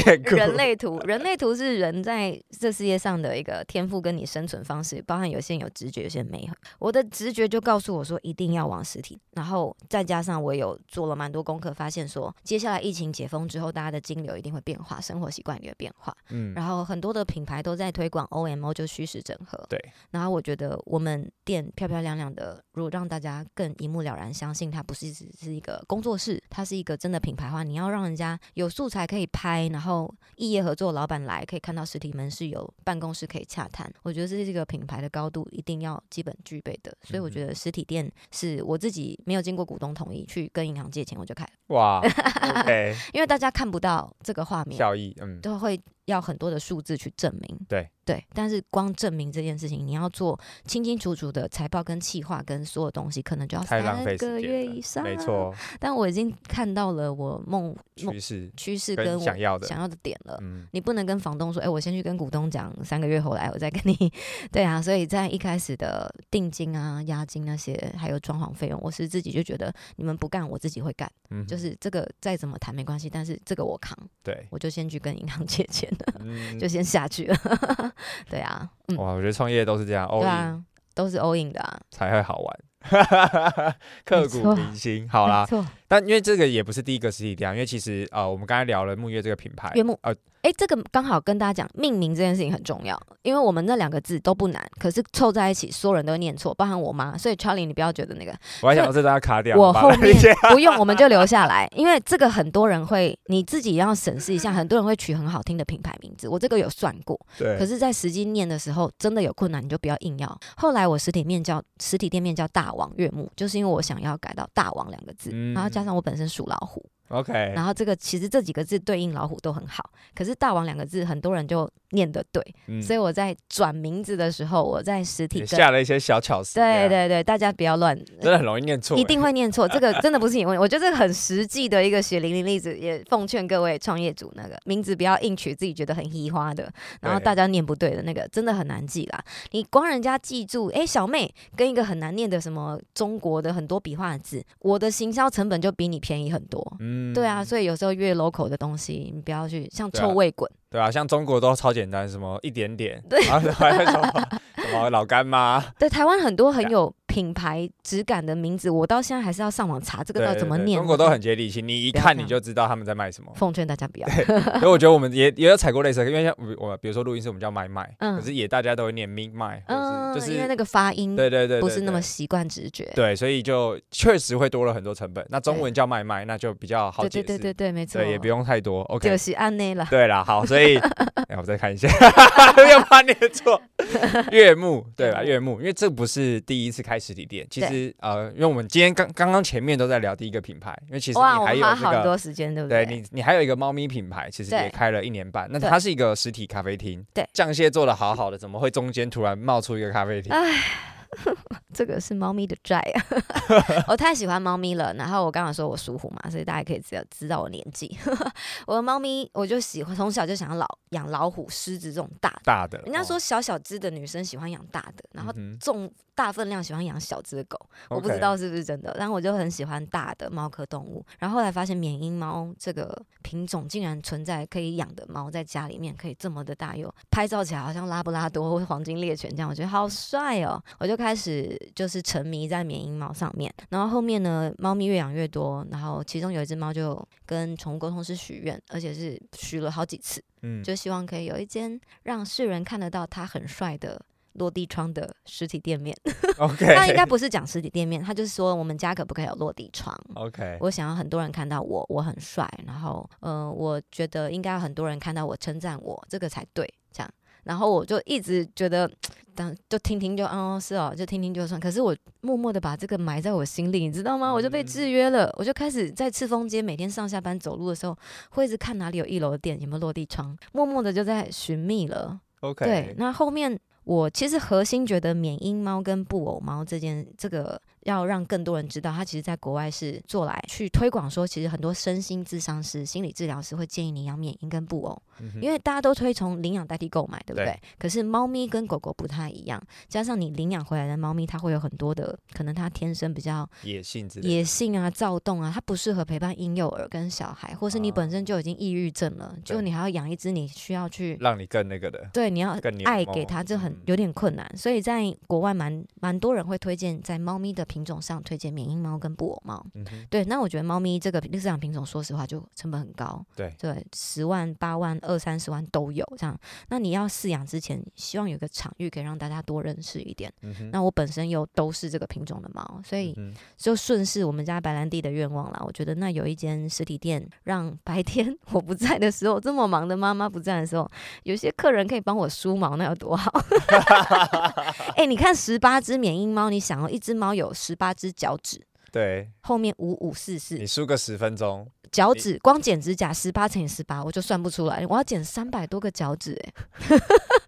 骨 人类图，人类图是人在这世界上的一个天赋，跟你生存方式，包含有些人有直觉，有些人没有。我的直觉就告诉我说，一定要往实体，然后再加上我有做了蛮多功课，发现说，接下来疫情解封之后，大家的金流一定会变化，生活习惯也会变化。嗯，然后很多的品牌都在推广 OMO，就虚实整合。对。然后我觉得我们店漂漂亮亮的，如果让大家更一目了然相信它不是只是一个工作室，它是一个真的品牌化，你要让人家有素材可以拍，然后异业合作，老板来可以看到实体门市有办公室可以洽谈，我觉得这是这个品牌的高度一定要基本具备的，所以我觉得实体店是我自己没有经过股东同意去跟银行借钱我就开了。哇 因为大家看不到这个画面效益，嗯，都会。要很多的数字去证明，对对，但是光证明这件事情，你要做清清楚楚的财报跟企划跟所有东西，可能就要三个月以上，没错。但我已经看到了我梦趋势趋势跟我想要的想要的点了。嗯，你不能跟房东说，哎、欸，我先去跟股东讲，三个月后来我再跟你。对啊，所以在一开始的定金啊、押金那些，还有装潢费用，我是自己就觉得你们不干，我自己会干。嗯，就是这个再怎么谈没关系，但是这个我扛。对，我就先去跟银行借钱。就先下去了，对啊，嗯、哇，我觉得创业都是这样，对啊，都是 all in 的啊，才会好玩，刻骨铭心。好啦，但因为这个也不是第一个实体店，因为其实呃，我们刚才聊了木月这个品牌，月木呃。哎，这个刚好跟大家讲，命名这件事情很重要，因为我们那两个字都不难，可是凑在一起，所有人都会念错，包含我妈。所以 Charlie，你不要觉得那个，我还想这大家卡掉。我后面不用，我们就留下来，因为这个很多人会，你自己要审视一下，很多人会取很好听的品牌名字，我这个有算过，对。可是，在实际念的时候，真的有困难，你就不要硬要。后来我实体面叫实体店面叫大王月木，就是因为我想要改到大王两个字，嗯、然后加上我本身属老虎。OK，然后这个其实这几个字对应老虎都很好，可是大王两个字很多人就念得对，嗯、所以我在转名字的时候，我在实体下了一些小巧思。对对对，大家不要乱，真的很容易念错，一定会念错。这个真的不是你问题，我觉得这个很实际的一个血淋淋例子，也奉劝各位创业主，那个名字不要硬取自己觉得很稀花的，然后大家念不对的那个，真的很难记啦。你光人家记住，哎，小妹跟一个很难念的什么中国的很多笔画的字，我的行销成本就比你便宜很多。嗯，对啊，所以有。时候越 local 的东西，你不要去像臭味滚。对啊，像中国都超简单，什么一点点，对，然后还有什么什么老干妈。对，台湾很多很有品牌质感的名字，我到现在还是要上网查这个要怎么念。中国都很接地气，你一看你就知道他们在卖什么。奉劝大家不要。所以我觉得我们也也有踩过类似，因为像我比如说录音室我们叫麦麦，可是也大家都会念 Ming 麦，嗯，就是因为那个发音，对对对，不是那么习惯直觉。对，所以就确实会多了很多成本。那中文叫麦麦，那就比较好解释。对对对对，没错。对，也不用太多。OK，就是按内了。对了，好，所以。我再看一下，又怕念错。月沐对吧？月沐，因为这不是第一次开实体店。其实呃，因为我们今天刚刚刚前面都在聊第一个品牌，因为其实你还有这个好多时间，对不对？对你，你还有一个猫咪品牌，其实也开了一年半。那它是一个实体咖啡厅。对，酱蟹做的好好的，怎么会中间突然冒出一个咖啡厅？这个是猫咪的债啊！我太喜欢猫咪了。然后我刚刚说我属虎嘛，所以大家可以知道知道我年纪。我的猫咪我就喜欢，从小就想要老养老虎、狮子这种大大的。人家说小小只的女生喜欢养大的，然后重大分量喜欢养小只的狗。我不知道是不是真的，但我就很喜欢大的猫科动物。然后后来发现缅因猫这个品种竟然存在可以养的猫，在家里面可以这么的大，又拍照起来好像拉布拉多或黄金猎犬这样，我觉得好帅哦！我就开始。就是沉迷在缅因猫上面，然后后面呢，猫咪越养越多，然后其中有一只猫就跟宠物沟通师许愿，而且是许了好几次，嗯，就希望可以有一间让世人看得到它很帅的落地窗的实体店面。OK，他应该不是讲实体店面，他就是说我们家可不可以有落地窗？OK，我想要很多人看到我，我很帅，然后呃，我觉得应该有很多人看到我称赞我，这个才对，这样。然后我就一直觉得，当就听听就哦是哦，就听听就算。可是我默默的把这个埋在我心里，你知道吗？我就被制约了，我就开始在赤峰街每天上下班走路的时候，会一直看哪里有一楼的店有没有落地窗，默默的就在寻觅了。OK，对，那后面我其实核心觉得缅因猫跟布偶猫这件这个。要让更多人知道，它其实在国外是做来去推广，说其实很多身心咨商师、心理治疗师会建议你养缅因跟布偶，嗯、因为大家都推崇领养代替购买，对不对？对，可是猫咪跟狗狗不太一样，加上你领养回来的猫咪，它会有很多的可能，它天生比较野性之类，野性啊、躁动啊，它不适合陪伴婴幼儿跟小孩，或是你本身就已经抑郁症了，啊、就你还要养一只，你需要去让你更那个的，对，你要爱给它，这很有点困难，嗯、所以在国外蛮蛮多人会推荐在猫咪的品种上推荐缅因猫跟布偶猫，嗯、对，那我觉得猫咪这个饲养品种，说实话就成本很高，对。对，十万、八万、二三十万都有这样。那你要饲养之前，希望有个场域可以让大家多认识一点。嗯、那我本身又都是这个品种的猫，所以就顺势我们家白兰地的愿望啦。我觉得那有一间实体店，让白天 我不在的时候，这么忙的妈妈不在的时候，有些客人可以帮我梳毛，那有多好？哎、欸，你看十八只缅因猫，你想哦，一只猫有十八只脚趾，对，后面五五四四，你输个十分钟，脚趾光剪指甲十八乘以十八，我就算不出来，我要剪三百多个脚趾，哎，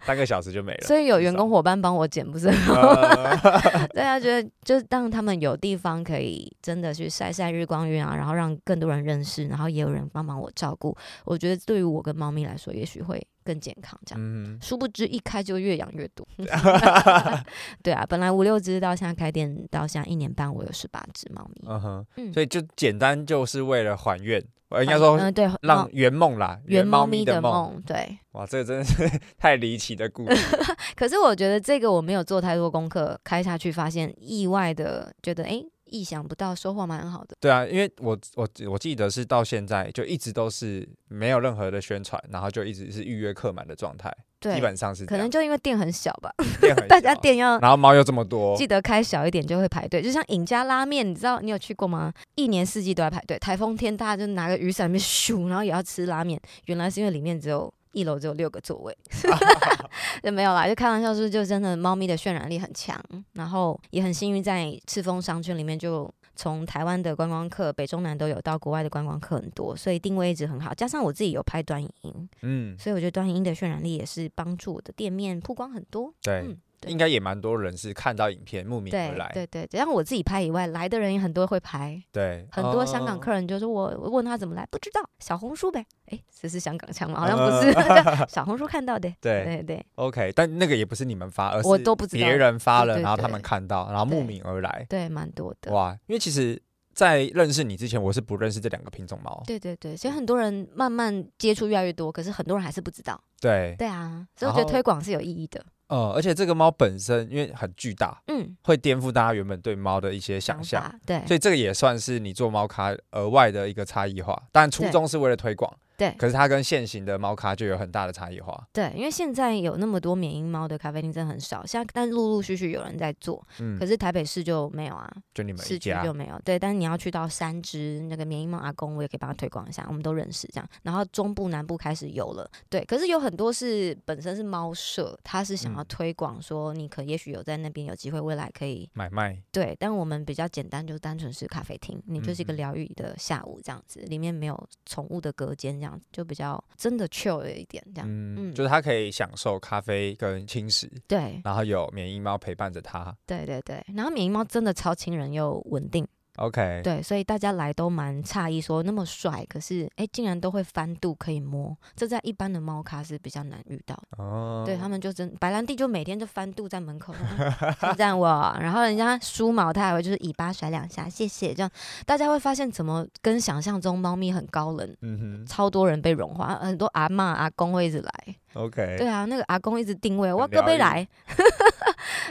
半个小时就没了。所以有员工伙伴帮我剪，不是很好？大家觉得就是让他们有地方可以真的去晒晒日光浴啊，然后让更多人认识，然后也有人帮忙我照顾。我觉得对于我跟猫咪来说，也许会。更健康，这样，嗯、殊不知一开就越养越多。对啊，本来五六只，到现在开店到现在一年半，我有十八只猫咪。嗯哼，所以就简单就是为了还愿，我应该说，嗯，对，让圆梦啦，圆猫咪的梦。对，哇，这个真的是 太离奇的故事。可是我觉得这个我没有做太多功课，开下去发现意外的，觉得哎。诶意想不到，收获蛮好的。对啊，因为我我我记得是到现在就一直都是没有任何的宣传，然后就一直是预约客满的状态。对，基本上是可能就因为店很小吧，小大家店要，然后猫又这么多，记得开小一点就会排队。就像尹家拉面，你知道你有去过吗？一年四季都在排队，台风天大家就拿个雨伞，里面咻，然后也要吃拉面。原来是因为里面只有一楼只有六个座位，就没有啦，就开玩笑说，就真的猫咪的渲染力很强，然后也很幸运在赤峰商圈里面就。从台湾的观光客，北中南都有，到国外的观光客很多，所以定位一直很好。加上我自己有拍短影音，嗯，所以我觉得短影音的渲染力也是帮助我的店面曝光很多。对。嗯应该也蛮多人是看到影片慕名而来，对对对，然后我自己拍以外，来的人也很多会拍，对，很多香港客人就是我，我问他怎么来，不知道，小红书呗，哎，这是香港腔吗？好像不是，小红书看到的，对对对，OK，但那个也不是你们发，而是我都不知道，别人发了，然后他们看到，然后慕名而来，对，蛮多的，哇，因为其实，在认识你之前，我是不认识这两个品种猫，对对对，所以很多人慢慢接触越来越多，可是很多人还是不知道，对，对啊，所以我觉得推广是有意义的。呃，而且这个猫本身因为很巨大，嗯，会颠覆大家原本对猫的一些想象，对，所以这个也算是你做猫咖额外的一个差异化，但初衷是为了推广。对，可是它跟现行的猫咖就有很大的差异化。对，因为现在有那么多缅因猫的咖啡厅，真的很少。现在但陆陆续续有人在做，嗯，可是台北市就没有啊，就你们市区就没有。对，但是你要去到三只那个缅因猫阿公，我也可以帮他推广一下，我们都认识这样。然后中部南部开始有了，对，可是有很多是本身是猫舍，他是想要推广说，你可也许有在那边有机会，未来可以买卖。对，但我们比较简单，就单纯是咖啡厅，你就是一个疗愈的下午这样子，里面没有宠物的隔间，这样就比较。真的 chill 了一点，这样，嗯，就是他可以享受咖啡跟轻食，对，然后有缅因猫陪伴着他，对对对，然后缅因猫真的超亲人又稳定。OK，对，所以大家来都蛮诧异，说那么帅，可是哎，竟然都会翻肚可以摸，这在一般的猫咖是比较难遇到的。哦，对他们就真白兰地就每天就翻肚在门口，称赞我，然后人家梳毛，他还会就是尾巴甩两下，谢谢，这样大家会发现怎么跟想象中猫咪很高冷，嗯哼，超多人被融化，很多阿妈阿公会一直来。OK，对啊，那个阿公一直定位，我哥贝来，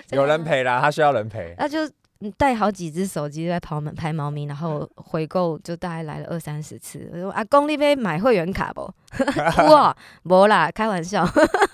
有人 陪啦，他需要人陪，那就。你带好几只手机在跑门拍猫咪，然后回购就大概来了二三十次。我说阿公，你要买会员卡不？哇，没啦，开玩笑。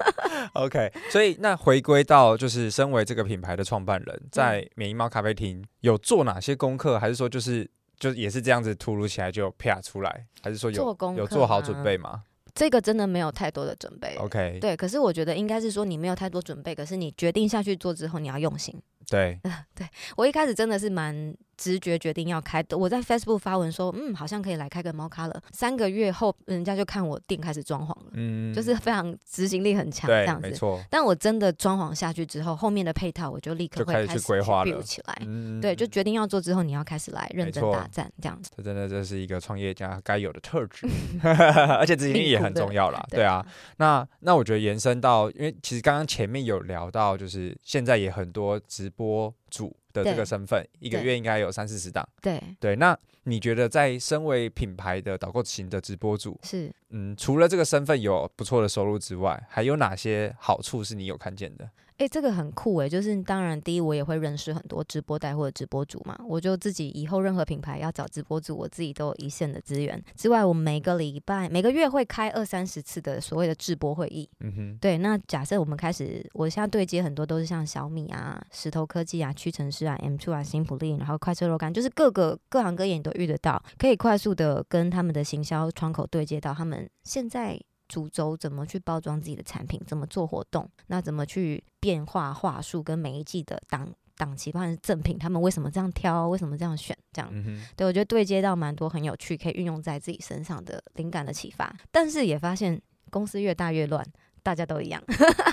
OK，所以那回归到就是身为这个品牌的创办人，在免疫猫咖啡厅有做哪些功课，还是说就是就也是这样子突如其来就啪出来，还是说有做有做好准备吗？这个真的没有太多的准备。OK，对，可是我觉得应该是说你没有太多准备，可是你决定下去做之后，你要用心。对，对，我一开始真的是蛮直觉决定要开的。我在 Facebook 发文说，嗯，好像可以来开个猫咖了。三个月后，人家就看我店开始装潢了，嗯，就是非常执行力很强，这样子。没错。但我真的装潢下去之后，后面的配套我就立刻会开始规划了起来。嗯，对，就决定要做之后，你要开始来认真大战，这样子。这真的这是一个创业家该有的特质，而且执行力也很重要啦。对啊，那那我觉得延伸到，因为其实刚刚前面有聊到，就是现在也很多直播主的这个身份，一个月应该有三四十档。对对，那你觉得在身为品牌的导购型的直播主，是嗯，除了这个身份有不错的收入之外，还有哪些好处是你有看见的？哎、欸，这个很酷哎，就是当然，第一我也会认识很多直播带货的直播主嘛，我就自己以后任何品牌要找直播主，我自己都有一线的资源。之外，我每个礼拜、每个月会开二三十次的所谓的直播会议。嗯哼，对。那假设我们开始，我现在对接很多都是像小米啊、石头科技啊、屈臣氏啊、M Two 啊、新普利，然后快车肉干，就是各个各行各业你都遇得到，可以快速的跟他们的行销窗口对接到他们现在。主轴怎么去包装自己的产品，怎么做活动，那怎么去变化话术，跟每一季的档档期，或者是赠品，他们为什么这样挑，为什么这样选，这样，嗯、对我觉得对接到蛮多很有趣，可以运用在自己身上的灵感的启发，但是也发现公司越大越乱，大家都一样，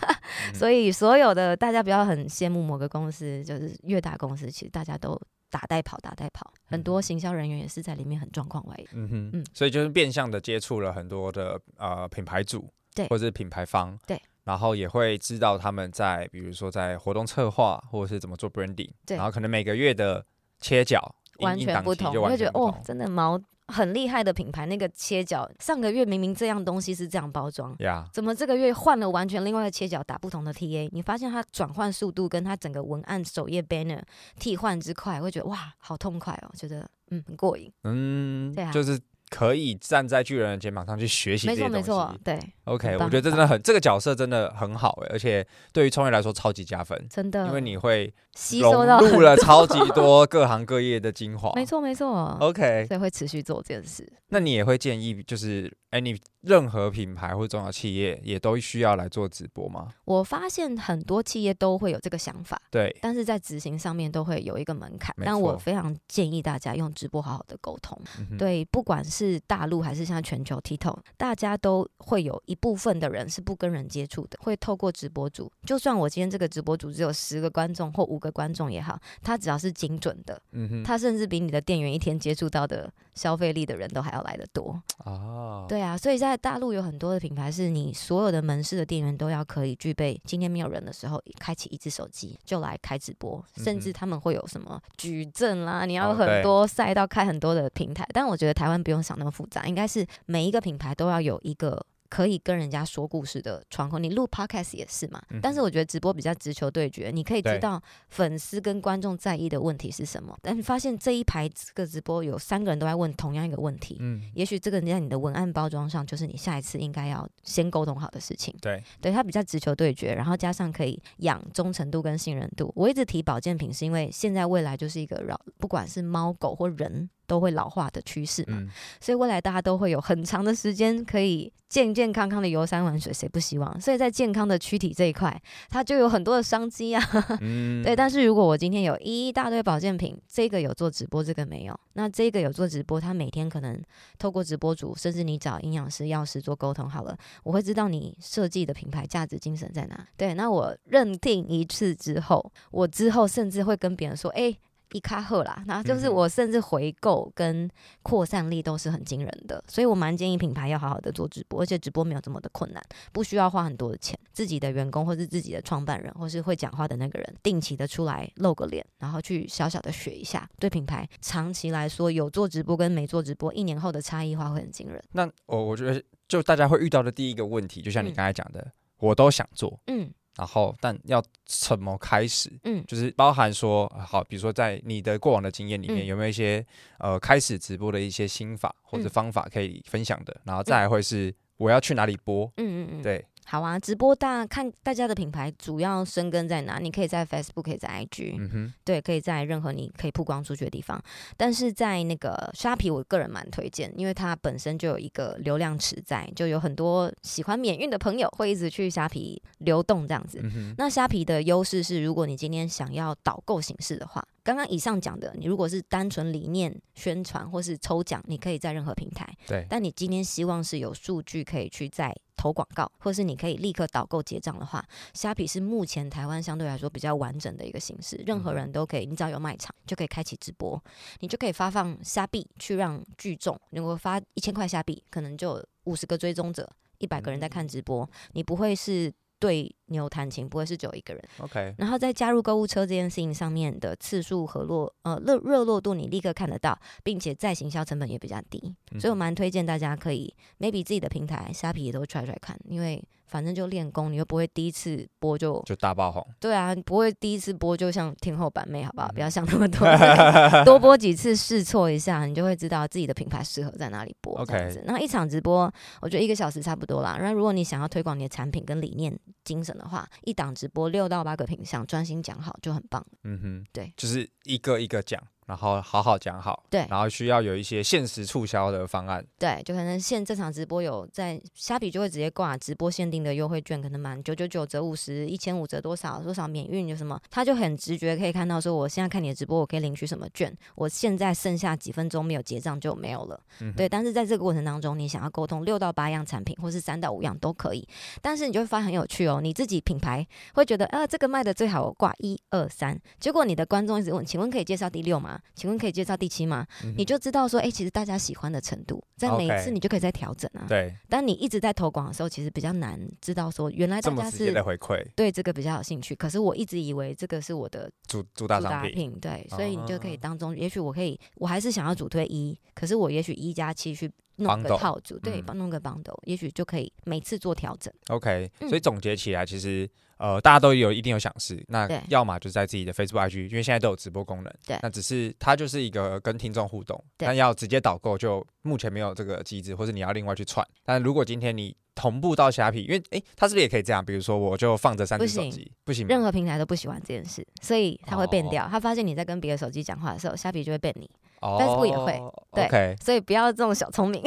所以所有的大家不要很羡慕某个公司，就是越大公司，其实大家都。打带跑，打带跑，很多行销人员也是在里面很状况外。嗯哼，嗯，所以就是变相的接触了很多的呃品牌主，对，或者是品牌方，对，然后也会知道他们在比如说在活动策划或者是怎么做 branding，对，然后可能每个月的切角完全不同，就会觉得哦，真的毛很厉害的品牌，那个切角上个月明明这样东西是这样包装，呀，怎么这个月换了完全另外的切角，打不同的 TA？你发现它转换速度跟它整个文案首页 banner 替换之快，会觉得哇，好痛快哦，觉得嗯很过瘾，嗯，对啊，就是。可以站在巨人的肩膀上去学习这些东西，没错没错，对，OK，我觉得这真的很，这个角色真的很好哎，而且对于创业来说超级加分，真的，因为你会吸收到录了超级多各行各业的精华，没错没错，OK，所以会持续做这件事。那你也会建议就是，哎，你。任何品牌或重要企业也都需要来做直播吗？我发现很多企业都会有这个想法，对，但是在执行上面都会有一个门槛。但我非常建议大家用直播好好的沟通。嗯、对，不管是大陆还是像全球 TikTok，大家都会有一部分的人是不跟人接触的，会透过直播组。就算我今天这个直播组只有十个观众或五个观众也好，他只要是精准的，嗯哼，他甚至比你的店员一天接触到的消费力的人都还要来得多。哦，对啊，所以在在大陆有很多的品牌，是你所有的门市的店员都要可以具备。今天没有人的时候，开启一只手机就来开直播，甚至他们会有什么矩阵啦，你要很多赛道开很多的平台。但我觉得台湾不用想那么复杂，应该是每一个品牌都要有一个。可以跟人家说故事的窗口，你录 podcast 也是嘛？嗯、但是我觉得直播比较直球对决，你可以知道粉丝跟观众在意的问题是什么。但你发现这一排这个直播有三个人都在问同样一个问题，嗯，也许这个在你的文案包装上就是你下一次应该要先沟通好的事情。对，对，它比较直球对决，然后加上可以养忠诚度跟信任度。我一直提保健品，是因为现在未来就是一个绕，不管是猫狗或人。都会老化的趋势嘛，嗯、所以未来大家都会有很长的时间可以健健康康的游山玩水，谁不希望？所以在健康的躯体这一块，它就有很多的商机啊。嗯、对，但是如果我今天有一大堆保健品，这个有做直播，这个没有，那这个有做直播，他每天可能透过直播主，甚至你找营养师、药师做沟通好了，我会知道你设计的品牌价值精神在哪。对，那我认定一次之后，我之后甚至会跟别人说，哎、欸。一卡赫啦，然后就是我甚至回购跟扩散力都是很惊人的，所以我蛮建议品牌要好好的做直播，而且直播没有这么的困难，不需要花很多的钱，自己的员工或是自己的创办人或是会讲话的那个人，定期的出来露个脸，然后去小小的学一下，对品牌长期来说有做直播跟没做直播，一年后的差异化会很惊人。那我我觉得就大家会遇到的第一个问题，就像你刚才讲的，嗯、我都想做，嗯。然后，但要怎么开始？嗯，就是包含说，好，比如说在你的过往的经验里面，嗯、有没有一些呃开始直播的一些心法或者方法可以分享的？嗯、然后再来会是我要去哪里播？嗯嗯嗯，对。好啊，直播大看大家的品牌主要生根在哪？你可以在 Facebook，可以在 IG，嗯哼，对，可以在任何你可以曝光出去的地方。但是在那个虾皮，我个人蛮推荐，因为它本身就有一个流量池在，就有很多喜欢免运的朋友会一直去虾皮流动这样子。嗯，那虾皮的优势是，如果你今天想要导购形式的话。刚刚以上讲的，你如果是单纯理念宣传或是抽奖，你可以在任何平台。对。但你今天希望是有数据可以去在投广告，或是你可以立刻导购结账的话，虾皮是目前台湾相对来说比较完整的一个形式。任何人都可以，你只要有卖场就可以开启直播，你就可以发放虾币去让聚众。如果发一千块虾币，可能就五十个追踪者，一百个人在看直播，你不会是。对牛弹琴不会是只有一个人，OK。然后在加入购物车这件事情上面的次数和落呃热热络度，你立刻看得到，并且再行销成本也比较低，嗯、所以我蛮推荐大家可以 maybe 自己的平台虾皮也都 try try 看，因为。反正就练功，你又不会第一次播就就大爆红。对啊，不会第一次播就像天后版妹，好不好？嗯、不要想那么多，多播几次试错一下，你就会知道自己的品牌适合在哪里播。这样子，那.一场直播，我觉得一个小时差不多啦。那如果你想要推广你的产品跟理念精神的话，一档直播六到八个品项，专心讲好就很棒。嗯哼，对，就是一个一个讲。然后好好讲好，对，然后需要有一些限时促销的方案，对，就可能现这场直播有在虾皮就会直接挂直播限定的优惠券，可能满九九九折五十，一千五折多少多少免运有什么，他就很直觉可以看到说，我现在看你的直播，我可以领取什么券，我现在剩下几分钟没有结账就没有了，嗯、对，但是在这个过程当中，你想要沟通六到八样产品，或是三到五样都可以，但是你就会发现很有趣哦，你自己品牌会觉得啊这个卖的最好，我挂一二三，结果你的观众一直问，请问可以介绍第六吗？吗？请问可以介绍第七吗？嗯、你就知道说，哎、欸，其实大家喜欢的程度，在每一次你就可以再调整啊。对。但你一直在投广的时候，其实比较难知道说，原来大家是的回馈，对这个比较有兴趣。可是我一直以为这个是我的主主打商品，对，所以你就可以当中，也许我可以，我还是想要主推一，可是我也许一加七去。弄个套组，对，帮弄个 bundle，也许就可以每次做调整。OK，所以总结起来，其实呃，大家都有一定有想试，那要么就在自己的 Facebook IG，因为现在都有直播功能，对，那只是它就是一个跟听众互动，但要直接导购就目前没有这个机制，或是你要另外去串。但如果今天你同步到虾皮，因为诶，它是不是也可以这样？比如说，我就放着三只手机，不行，任何平台都不喜欢这件事，所以它会变掉。他发现你在跟别的手机讲话的时候，虾皮就会变你。Facebook 也会，对，所以不要这种小聪明，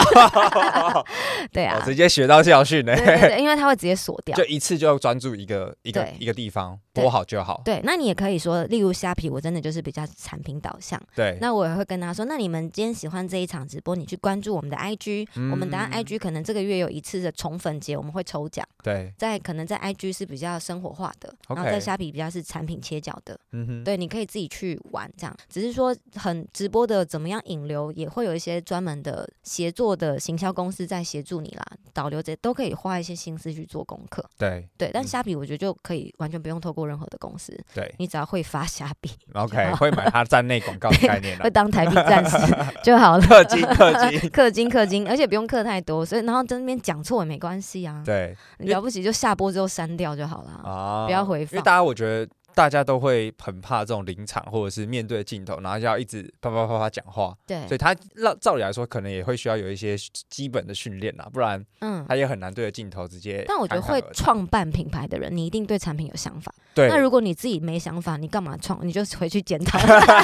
对啊，直接学到教训呢，对对，因为他会直接锁掉，就一次就专注一个一个一个地方播好就好。对，那你也可以说，例如虾皮，我真的就是比较产品导向，对，那我也会跟他说，那你们今天喜欢这一场直播，你去关注我们的 IG，我们等下 IG 可能这个月有一次的宠粉节，我们会抽奖，对，在可能在 IG 是比较生活化的，然后在虾皮比较是产品切角的，嗯哼，对，你可以自己去玩这样，只是说很直播的怎么样引流。也会有一些专门的协作的行销公司在协助你啦，导流这些都可以花一些心思去做功课。对。对，但虾皮我觉得就可以完全不用透过任何的公司。对，你只要会发虾币，OK，会买它站内广告的概念，会当台币战士 就好了。氪金氪金 氪金氪金，而且不用氪太多，所以然后在那边讲错也没关系啊。对，了不起就下播之后删掉就好了啊，不要回复。因为大家我觉得。大家都会很怕这种临场或者是面对镜头，然后就要一直啪啪啪啪讲话。对，所以他照照理来说，可能也会需要有一些基本的训练啦，不然，嗯，他也很难对着镜头直接。但我觉得会创办品牌的人，你一定对产品有想法。对。那如果你自己没想法，你干嘛创？你就回去检讨，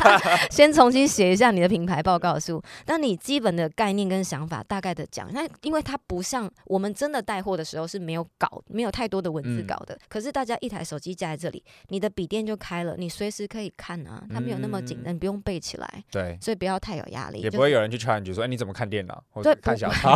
先重新写一下你的品牌报告书。那你基本的概念跟想法大概的讲，那因为它不像我们真的带货的时候是没有稿，没有太多的文字稿的。嗯、可是大家一台手机架在这里，你的笔电就开了。你随时可以看啊，它没有那么紧，你不用背起来。对，所以不要太有压力。也不会有人去 challenge 说，哎，你怎么看电脑？或者看小说？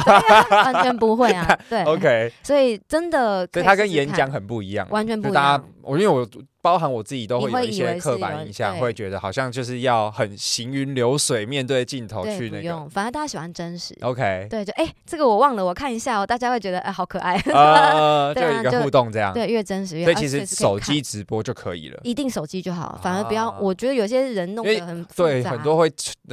完全不会啊。对，OK。所以真的，所以它跟演讲很不一样，完全不一样。我因为我。包含我自己都会有一些刻板印象，会觉得好像就是要很行云流水，面对镜头去那个。用，反正大家喜欢真实。OK，对，就哎，这个我忘了，我看一下哦。大家会觉得哎，好可爱。呃，就一个互动这样。对，越真实越。所以其实手机直播就可以了。一定手机就好，反而不要。我觉得有些人弄得很。对，很多会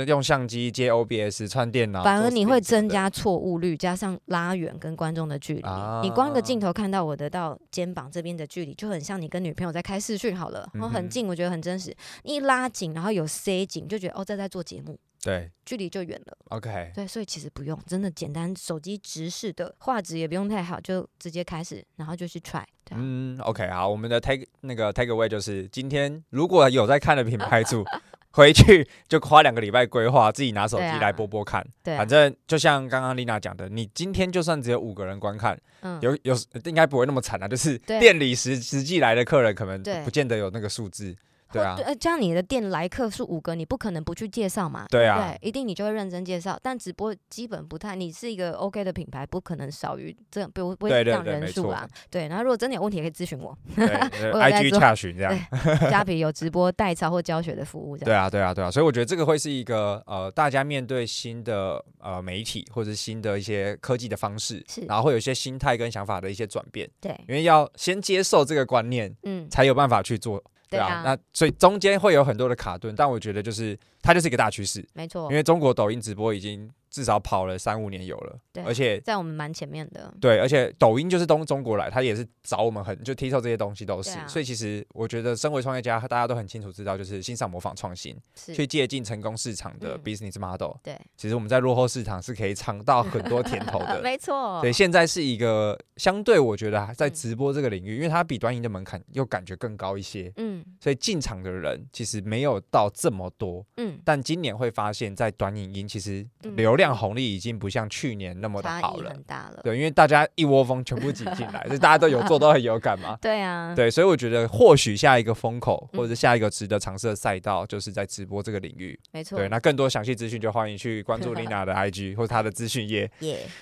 用相机接 OBS 串电脑。反而你会增加错误率，加上拉远跟观众的距离。你光一个镜头看到我的到肩膀这边的距离，就很像你跟女朋友在开视讯好了。然后很。近，我觉得很真实。你一拉紧，然后有塞紧，就觉得哦，这在做节目，对，距离就远了。OK，对，所以其实不用，真的简单，手机直视的画质也不用太好，就直接开始，然后就去 try。嗯，OK，好，我们的 take 那个 take away 就是，今天如果有在看的品牌主。回去就花两个礼拜规划，自己拿手机来播播看。对，反正就像刚刚丽娜讲的，你今天就算只有五个人观看，有有应该不会那么惨啊。就是店里实实际来的客人，可能不见得有那个数字。对啊，这样你的店来客数五个，你不可能不去介绍嘛？对啊，对，一定你就会认真介绍。但直播基本不太，你是一个 OK 的品牌，不可能少于这样，不不会这样人数啊。对，然后如果真的有问题，可以咨询我。对，IG 洽询这样。虾皮有直播代操或教学的服务这样。对啊，对啊，对啊。所以我觉得这个会是一个呃，大家面对新的呃媒体或者新的一些科技的方式，是，然后会有一些心态跟想法的一些转变。对，因为要先接受这个观念，嗯，才有办法去做。对啊，那所以中间会有很多的卡顿，但我觉得就是它就是一个大趋势，没错，因为中国抖音直播已经。至少跑了三五年有了，对，而且在我们蛮前面的。对，而且抖音就是东中国来，它也是找我们很就 TikTok 这些东西都是，啊、所以其实我觉得身为创业家，大家都很清楚知道，就是欣赏模仿创新，是。去借鉴成功市场的 business model、嗯。对，其实我们在落后市场是可以尝到很多甜头的，没错。对，现在是一个相对我觉得在直播这个领域，嗯、因为它比短影的门槛又感觉更高一些，嗯，所以进场的人其实没有到这么多，嗯，但今年会发现，在短影音其实流量红利已经。不像去年那么的好了，了对，因为大家一窝蜂全部挤进来，所以大家都有做，都很有感嘛。对啊，对，所以我觉得或许下一个风口，或者是下一个值得尝试的赛道，就是在直播这个领域。没错，对，那更多详细资讯就欢迎去关注 Lina 的 IG 或者她的资讯页。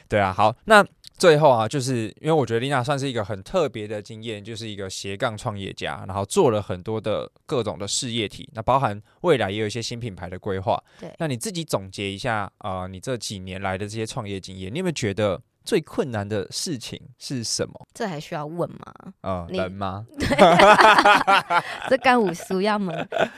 对啊，好，那最后啊，就是因为我觉得 Lina 算是一个很特别的经验，就是一个斜杠创业家，然后做了很多的各种的事业体，那包含未来也有一些新品牌的规划。对，那你自己总结一下啊、呃，你这几年来的这些创业经验，你有没有觉得？最困难的事情是什么？这还需要问吗？嗯，人吗？对，这干五叔要吗？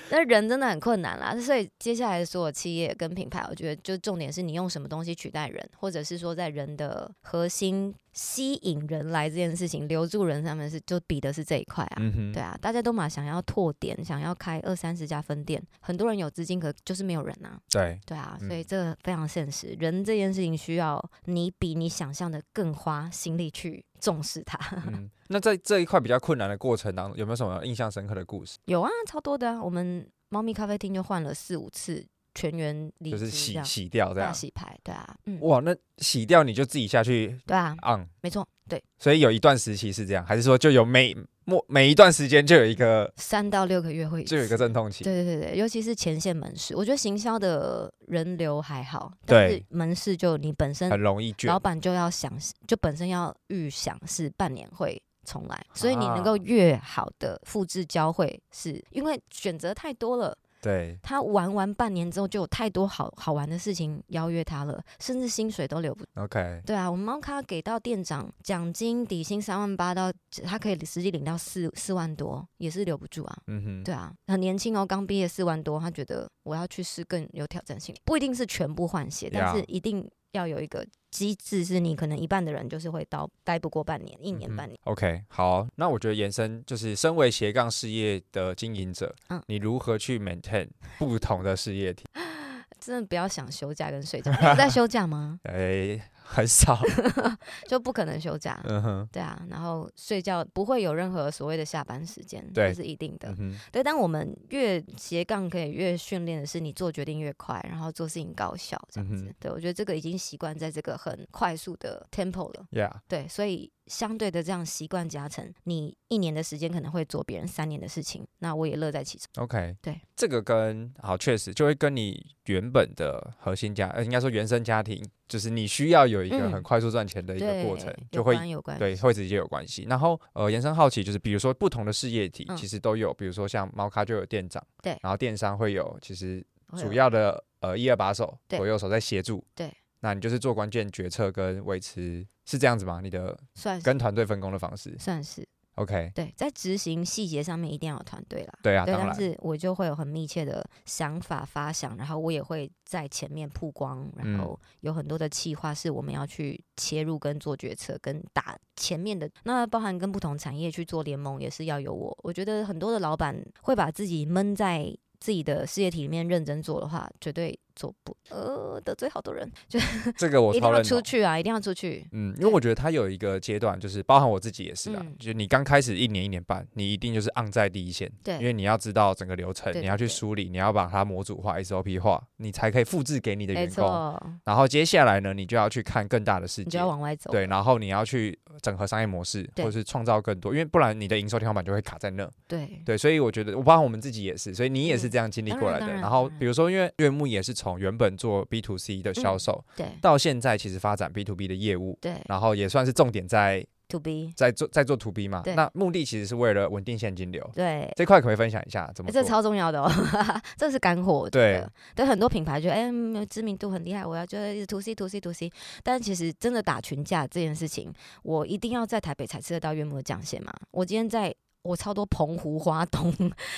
那人真的很困难啦。所以接下来的所有企业跟品牌，我觉得就重点是你用什么东西取代人，或者是说在人的核心。吸引人来这件事情，留住人上面是就比的是这一块啊，嗯、对啊，大家都嘛想要拓点，想要开二三十家分店，很多人有资金，可就是没有人啊。对，对啊，嗯、所以这个非常现实，人这件事情需要你比你想象的更花心力去重视它。嗯，那在这一块比较困难的过程当中，有没有什么印象深刻的故事？有啊，超多的啊，我们猫咪咖啡厅就换了四五次。全员就是洗洗掉这样，洗牌，对啊，嗯，哇，那洗掉你就自己下去，对啊，嗯，没错，对，所以有一段时期是这样，还是说就有每每每一段时间就有一个三到六个月会就有一个阵痛期，对对对对，尤其是前线门市，我觉得行销的人流还好，对，但是门市就你本身很容易，老板就要想，就本身要预想是半年会重来，所以你能够越好的复制交会，是因为选择太多了。对，他玩完半年之后，就有太多好好玩的事情邀约他了，甚至薪水都留不。OK，对啊，我们猫咖给到店长奖金底薪三万八到，他可以实际领到四四万多，也是留不住啊。嗯哼，对啊，很年轻哦，刚毕业四万多，他觉得我要去试更有挑战性，不一定是全部换血，但是一定。要有一个机制，是你可能一半的人就是会到待不过半年、一年、半年。嗯、OK，好，那我觉得延伸就是，身为斜杠事业的经营者，嗯，你如何去 maintain 不同的事业体？真的不要想休假跟睡觉，你在休假吗？哎、欸。很少，就不可能休假。嗯哼，对啊，然后睡觉不会有任何所谓的下班时间，对，这是一定的。嗯、对，但我们越斜杠可以越训练的是你做决定越快，然后做事情高效这样子。嗯、对，我觉得这个已经习惯在这个很快速的 tempo 了。Yeah，对，所以相对的这样习惯加成，你一年的时间可能会做别人三年的事情，那我也乐在其中。OK，对，这个跟好确实就会跟你原本的核心家，呃，应该说原生家庭。就是你需要有一个很快速赚钱的一个过程，嗯、就会对会直接有关系。然后呃，延伸好奇就是，比如说不同的事业体其实都有，嗯、比如说像猫咖就有店长，对，然后电商会有，其实主要的呃一二把手左右手在协助，对，那你就是做关键决策跟维持，是这样子吗？你的算是跟团队分工的方式。算是。OK，对，在执行细节上面一定要有团队啦。对啊，对，但是我就会有很密切的想法发想，然后我也会在前面曝光，然后有很多的企划是我们要去切入跟做决策跟打前面的。那包含跟不同产业去做联盟，也是要有我。我觉得很多的老板会把自己闷在自己的事业体里面认真做的话，绝对。做不呃得罪好多人，就这个我一定要出去啊，一定要出去。嗯，因为我觉得他有一个阶段，就是包含我自己也是啊，嗯、就你刚开始一年一年半，你一定就是 on 在第一线，对，因为你要知道整个流程，你要去梳理，你要把它模组化、SOP 化，你才可以复制给你的员工。错。然后接下来呢，你就要去看更大的世界，你就要往外走。对，然后你要去整合商业模式，或者是创造更多，因为不然你的营收天花板就会卡在那。对。对，所以我觉得，我包含我们自己也是，所以你也是这样经历过来的。嗯、然，然后比如说，因为月木也是从原本做 B to C 的销售，嗯、对，到现在其实发展 B to B 的业务，对，然后也算是重点在 To B，在做在做 To B 嘛，那目的其实是为了稳定现金流，对，这块可不可以分享一下？怎么、欸？这超重要的哦，这是干货，对，对，很多品牌觉得哎、欸，知名度很厉害，我要就一直 To C To C To C，但其实真的打群架这件事情，我一定要在台北才吃得到月末的酱蟹嘛，我今天在。我超多澎湖、花东，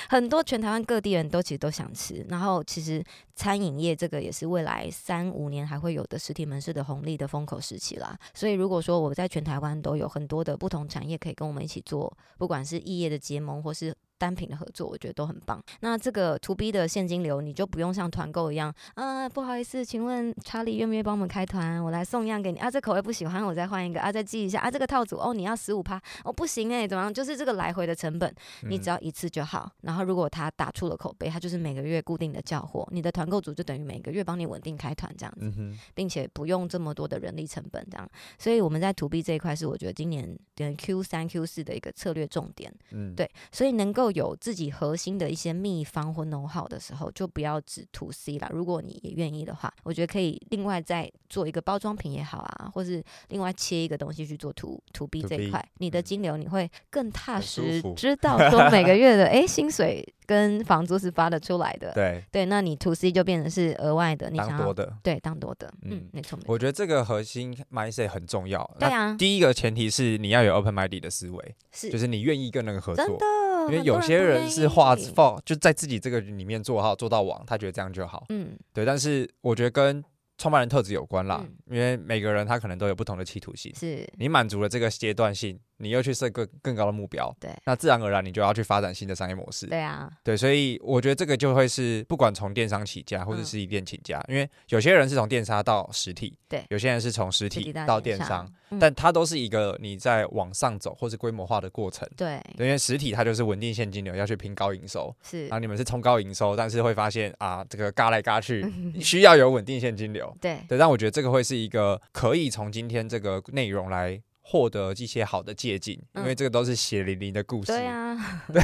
很多全台湾各地人都其实都想吃。然后其实餐饮业这个也是未来三五年还会有的实体门市的红利的风口时期啦。所以如果说我在全台湾都有很多的不同产业可以跟我们一起做，不管是异业的结盟或是。单品的合作，我觉得都很棒。那这个 To B 的现金流，你就不用像团购一样啊，不好意思，请问查理愿不愿意帮我们开团？我来送样给你啊，这口味不喜欢，我再换一个啊，再记一下啊，这个套组哦，你要十五趴哦，不行哎，怎么样？就是这个来回的成本，你只要一次就好。然后如果他打出了口碑，他就是每个月固定的叫货，你的团购组就等于每个月帮你稳定开团这样子，并且不用这么多的人力成本这样。所以我们在 To B 这一块是我觉得今年等 Q 三 Q 四的一个策略重点。嗯，对，所以能够有自己核心的一些秘方或 know how 的时候，就不要只 to C 啦。如果你也愿意的话，我觉得可以另外再做一个包装品也好啊，或是另外切一个东西去做 to to B 这一块，你的金流你会更踏实，知道说每个月的哎、欸、薪水跟房租是发得出来的。对对，那你 to C 就变成是额外的，你想多的，对，当多的，嗯，嗯没错。我觉得这个核心 mindset 很重要。对啊，第一个前提是你要有 open minded 的思维，是，就是你愿意跟人合作。真的，因为有些人是画放就在自己这个里面做好做到网，他觉得这样就好。嗯，对。但是我觉得跟创办人特质有关啦，嗯、因为每个人他可能都有不同的企图心。是你满足了这个阶段性。你又去设个更高的目标，对，那自然而然你就要去发展新的商业模式，对啊，对，所以我觉得这个就会是不管从电商起家或者实体店起家，嗯、因为有些人是从电商到实体，对，有些人是从实体到电商，嗯、但它都是一个你在往上走或是规模化的过程，对，对，因为实体它就是稳定现金流，要去拼高营收，是，然后你们是冲高营收，但是会发现啊，这个嘎来嘎去，需要有稳定现金流，对，对，但我觉得这个会是一个可以从今天这个内容来。获得一些好的借镜，因为这个都是血淋淋的故事。对啊，对，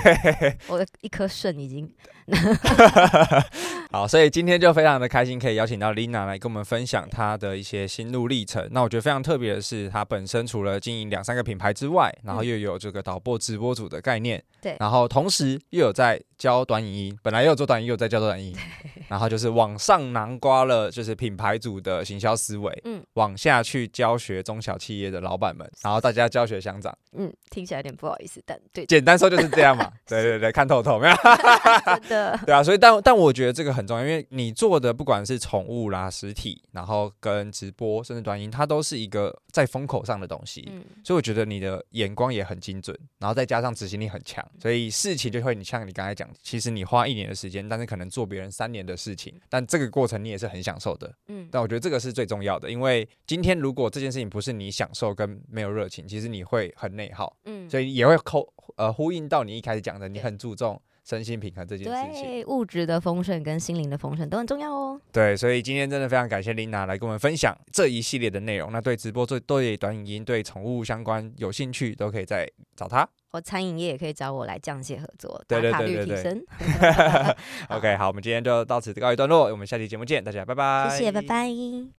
我的一颗肾已经。好，所以今天就非常的开心，可以邀请到 Lina 来跟我们分享她的一些心路历程。那我觉得非常特别的是，她本身除了经营两三个品牌之外，然后又有这个导播直播组的概念，对，然后同时又有在教短影音，本来又有做短影音，又有在教短影音，然后就是往上囊括了就是品牌组的行销思维，嗯，往下去教学中小企业的老板们，然后大家教学相长，嗯，听起来有点不好意思，但对，简单说就是这样嘛，对对对，看透透没有？对啊，所以但但我觉得这个很重要，因为你做的不管是宠物啦、实体，然后跟直播甚至短音，它都是一个在风口上的东西。嗯，所以我觉得你的眼光也很精准，然后再加上执行力很强，所以事情就会你像你刚才讲，其实你花一年的时间，但是可能做别人三年的事情，但这个过程你也是很享受的。嗯，但我觉得这个是最重要的，因为今天如果这件事情不是你享受跟没有热情，其实你会很内耗。嗯，所以也会扣呃呼应到你一开始讲的，你很注重。身心平衡这件事情，对，物质的丰盛跟心灵的丰盛都很重要哦。对，所以今天真的非常感谢 Lina 来跟我们分享这一系列的内容。那对直播、对对短影音、对宠物相关有兴趣，都可以再找他。或餐饮业也可以找我来降解合作，对对对对对。OK，好，我们今天就到此告一段落，我们下期节目见，大家拜拜，谢谢，拜拜。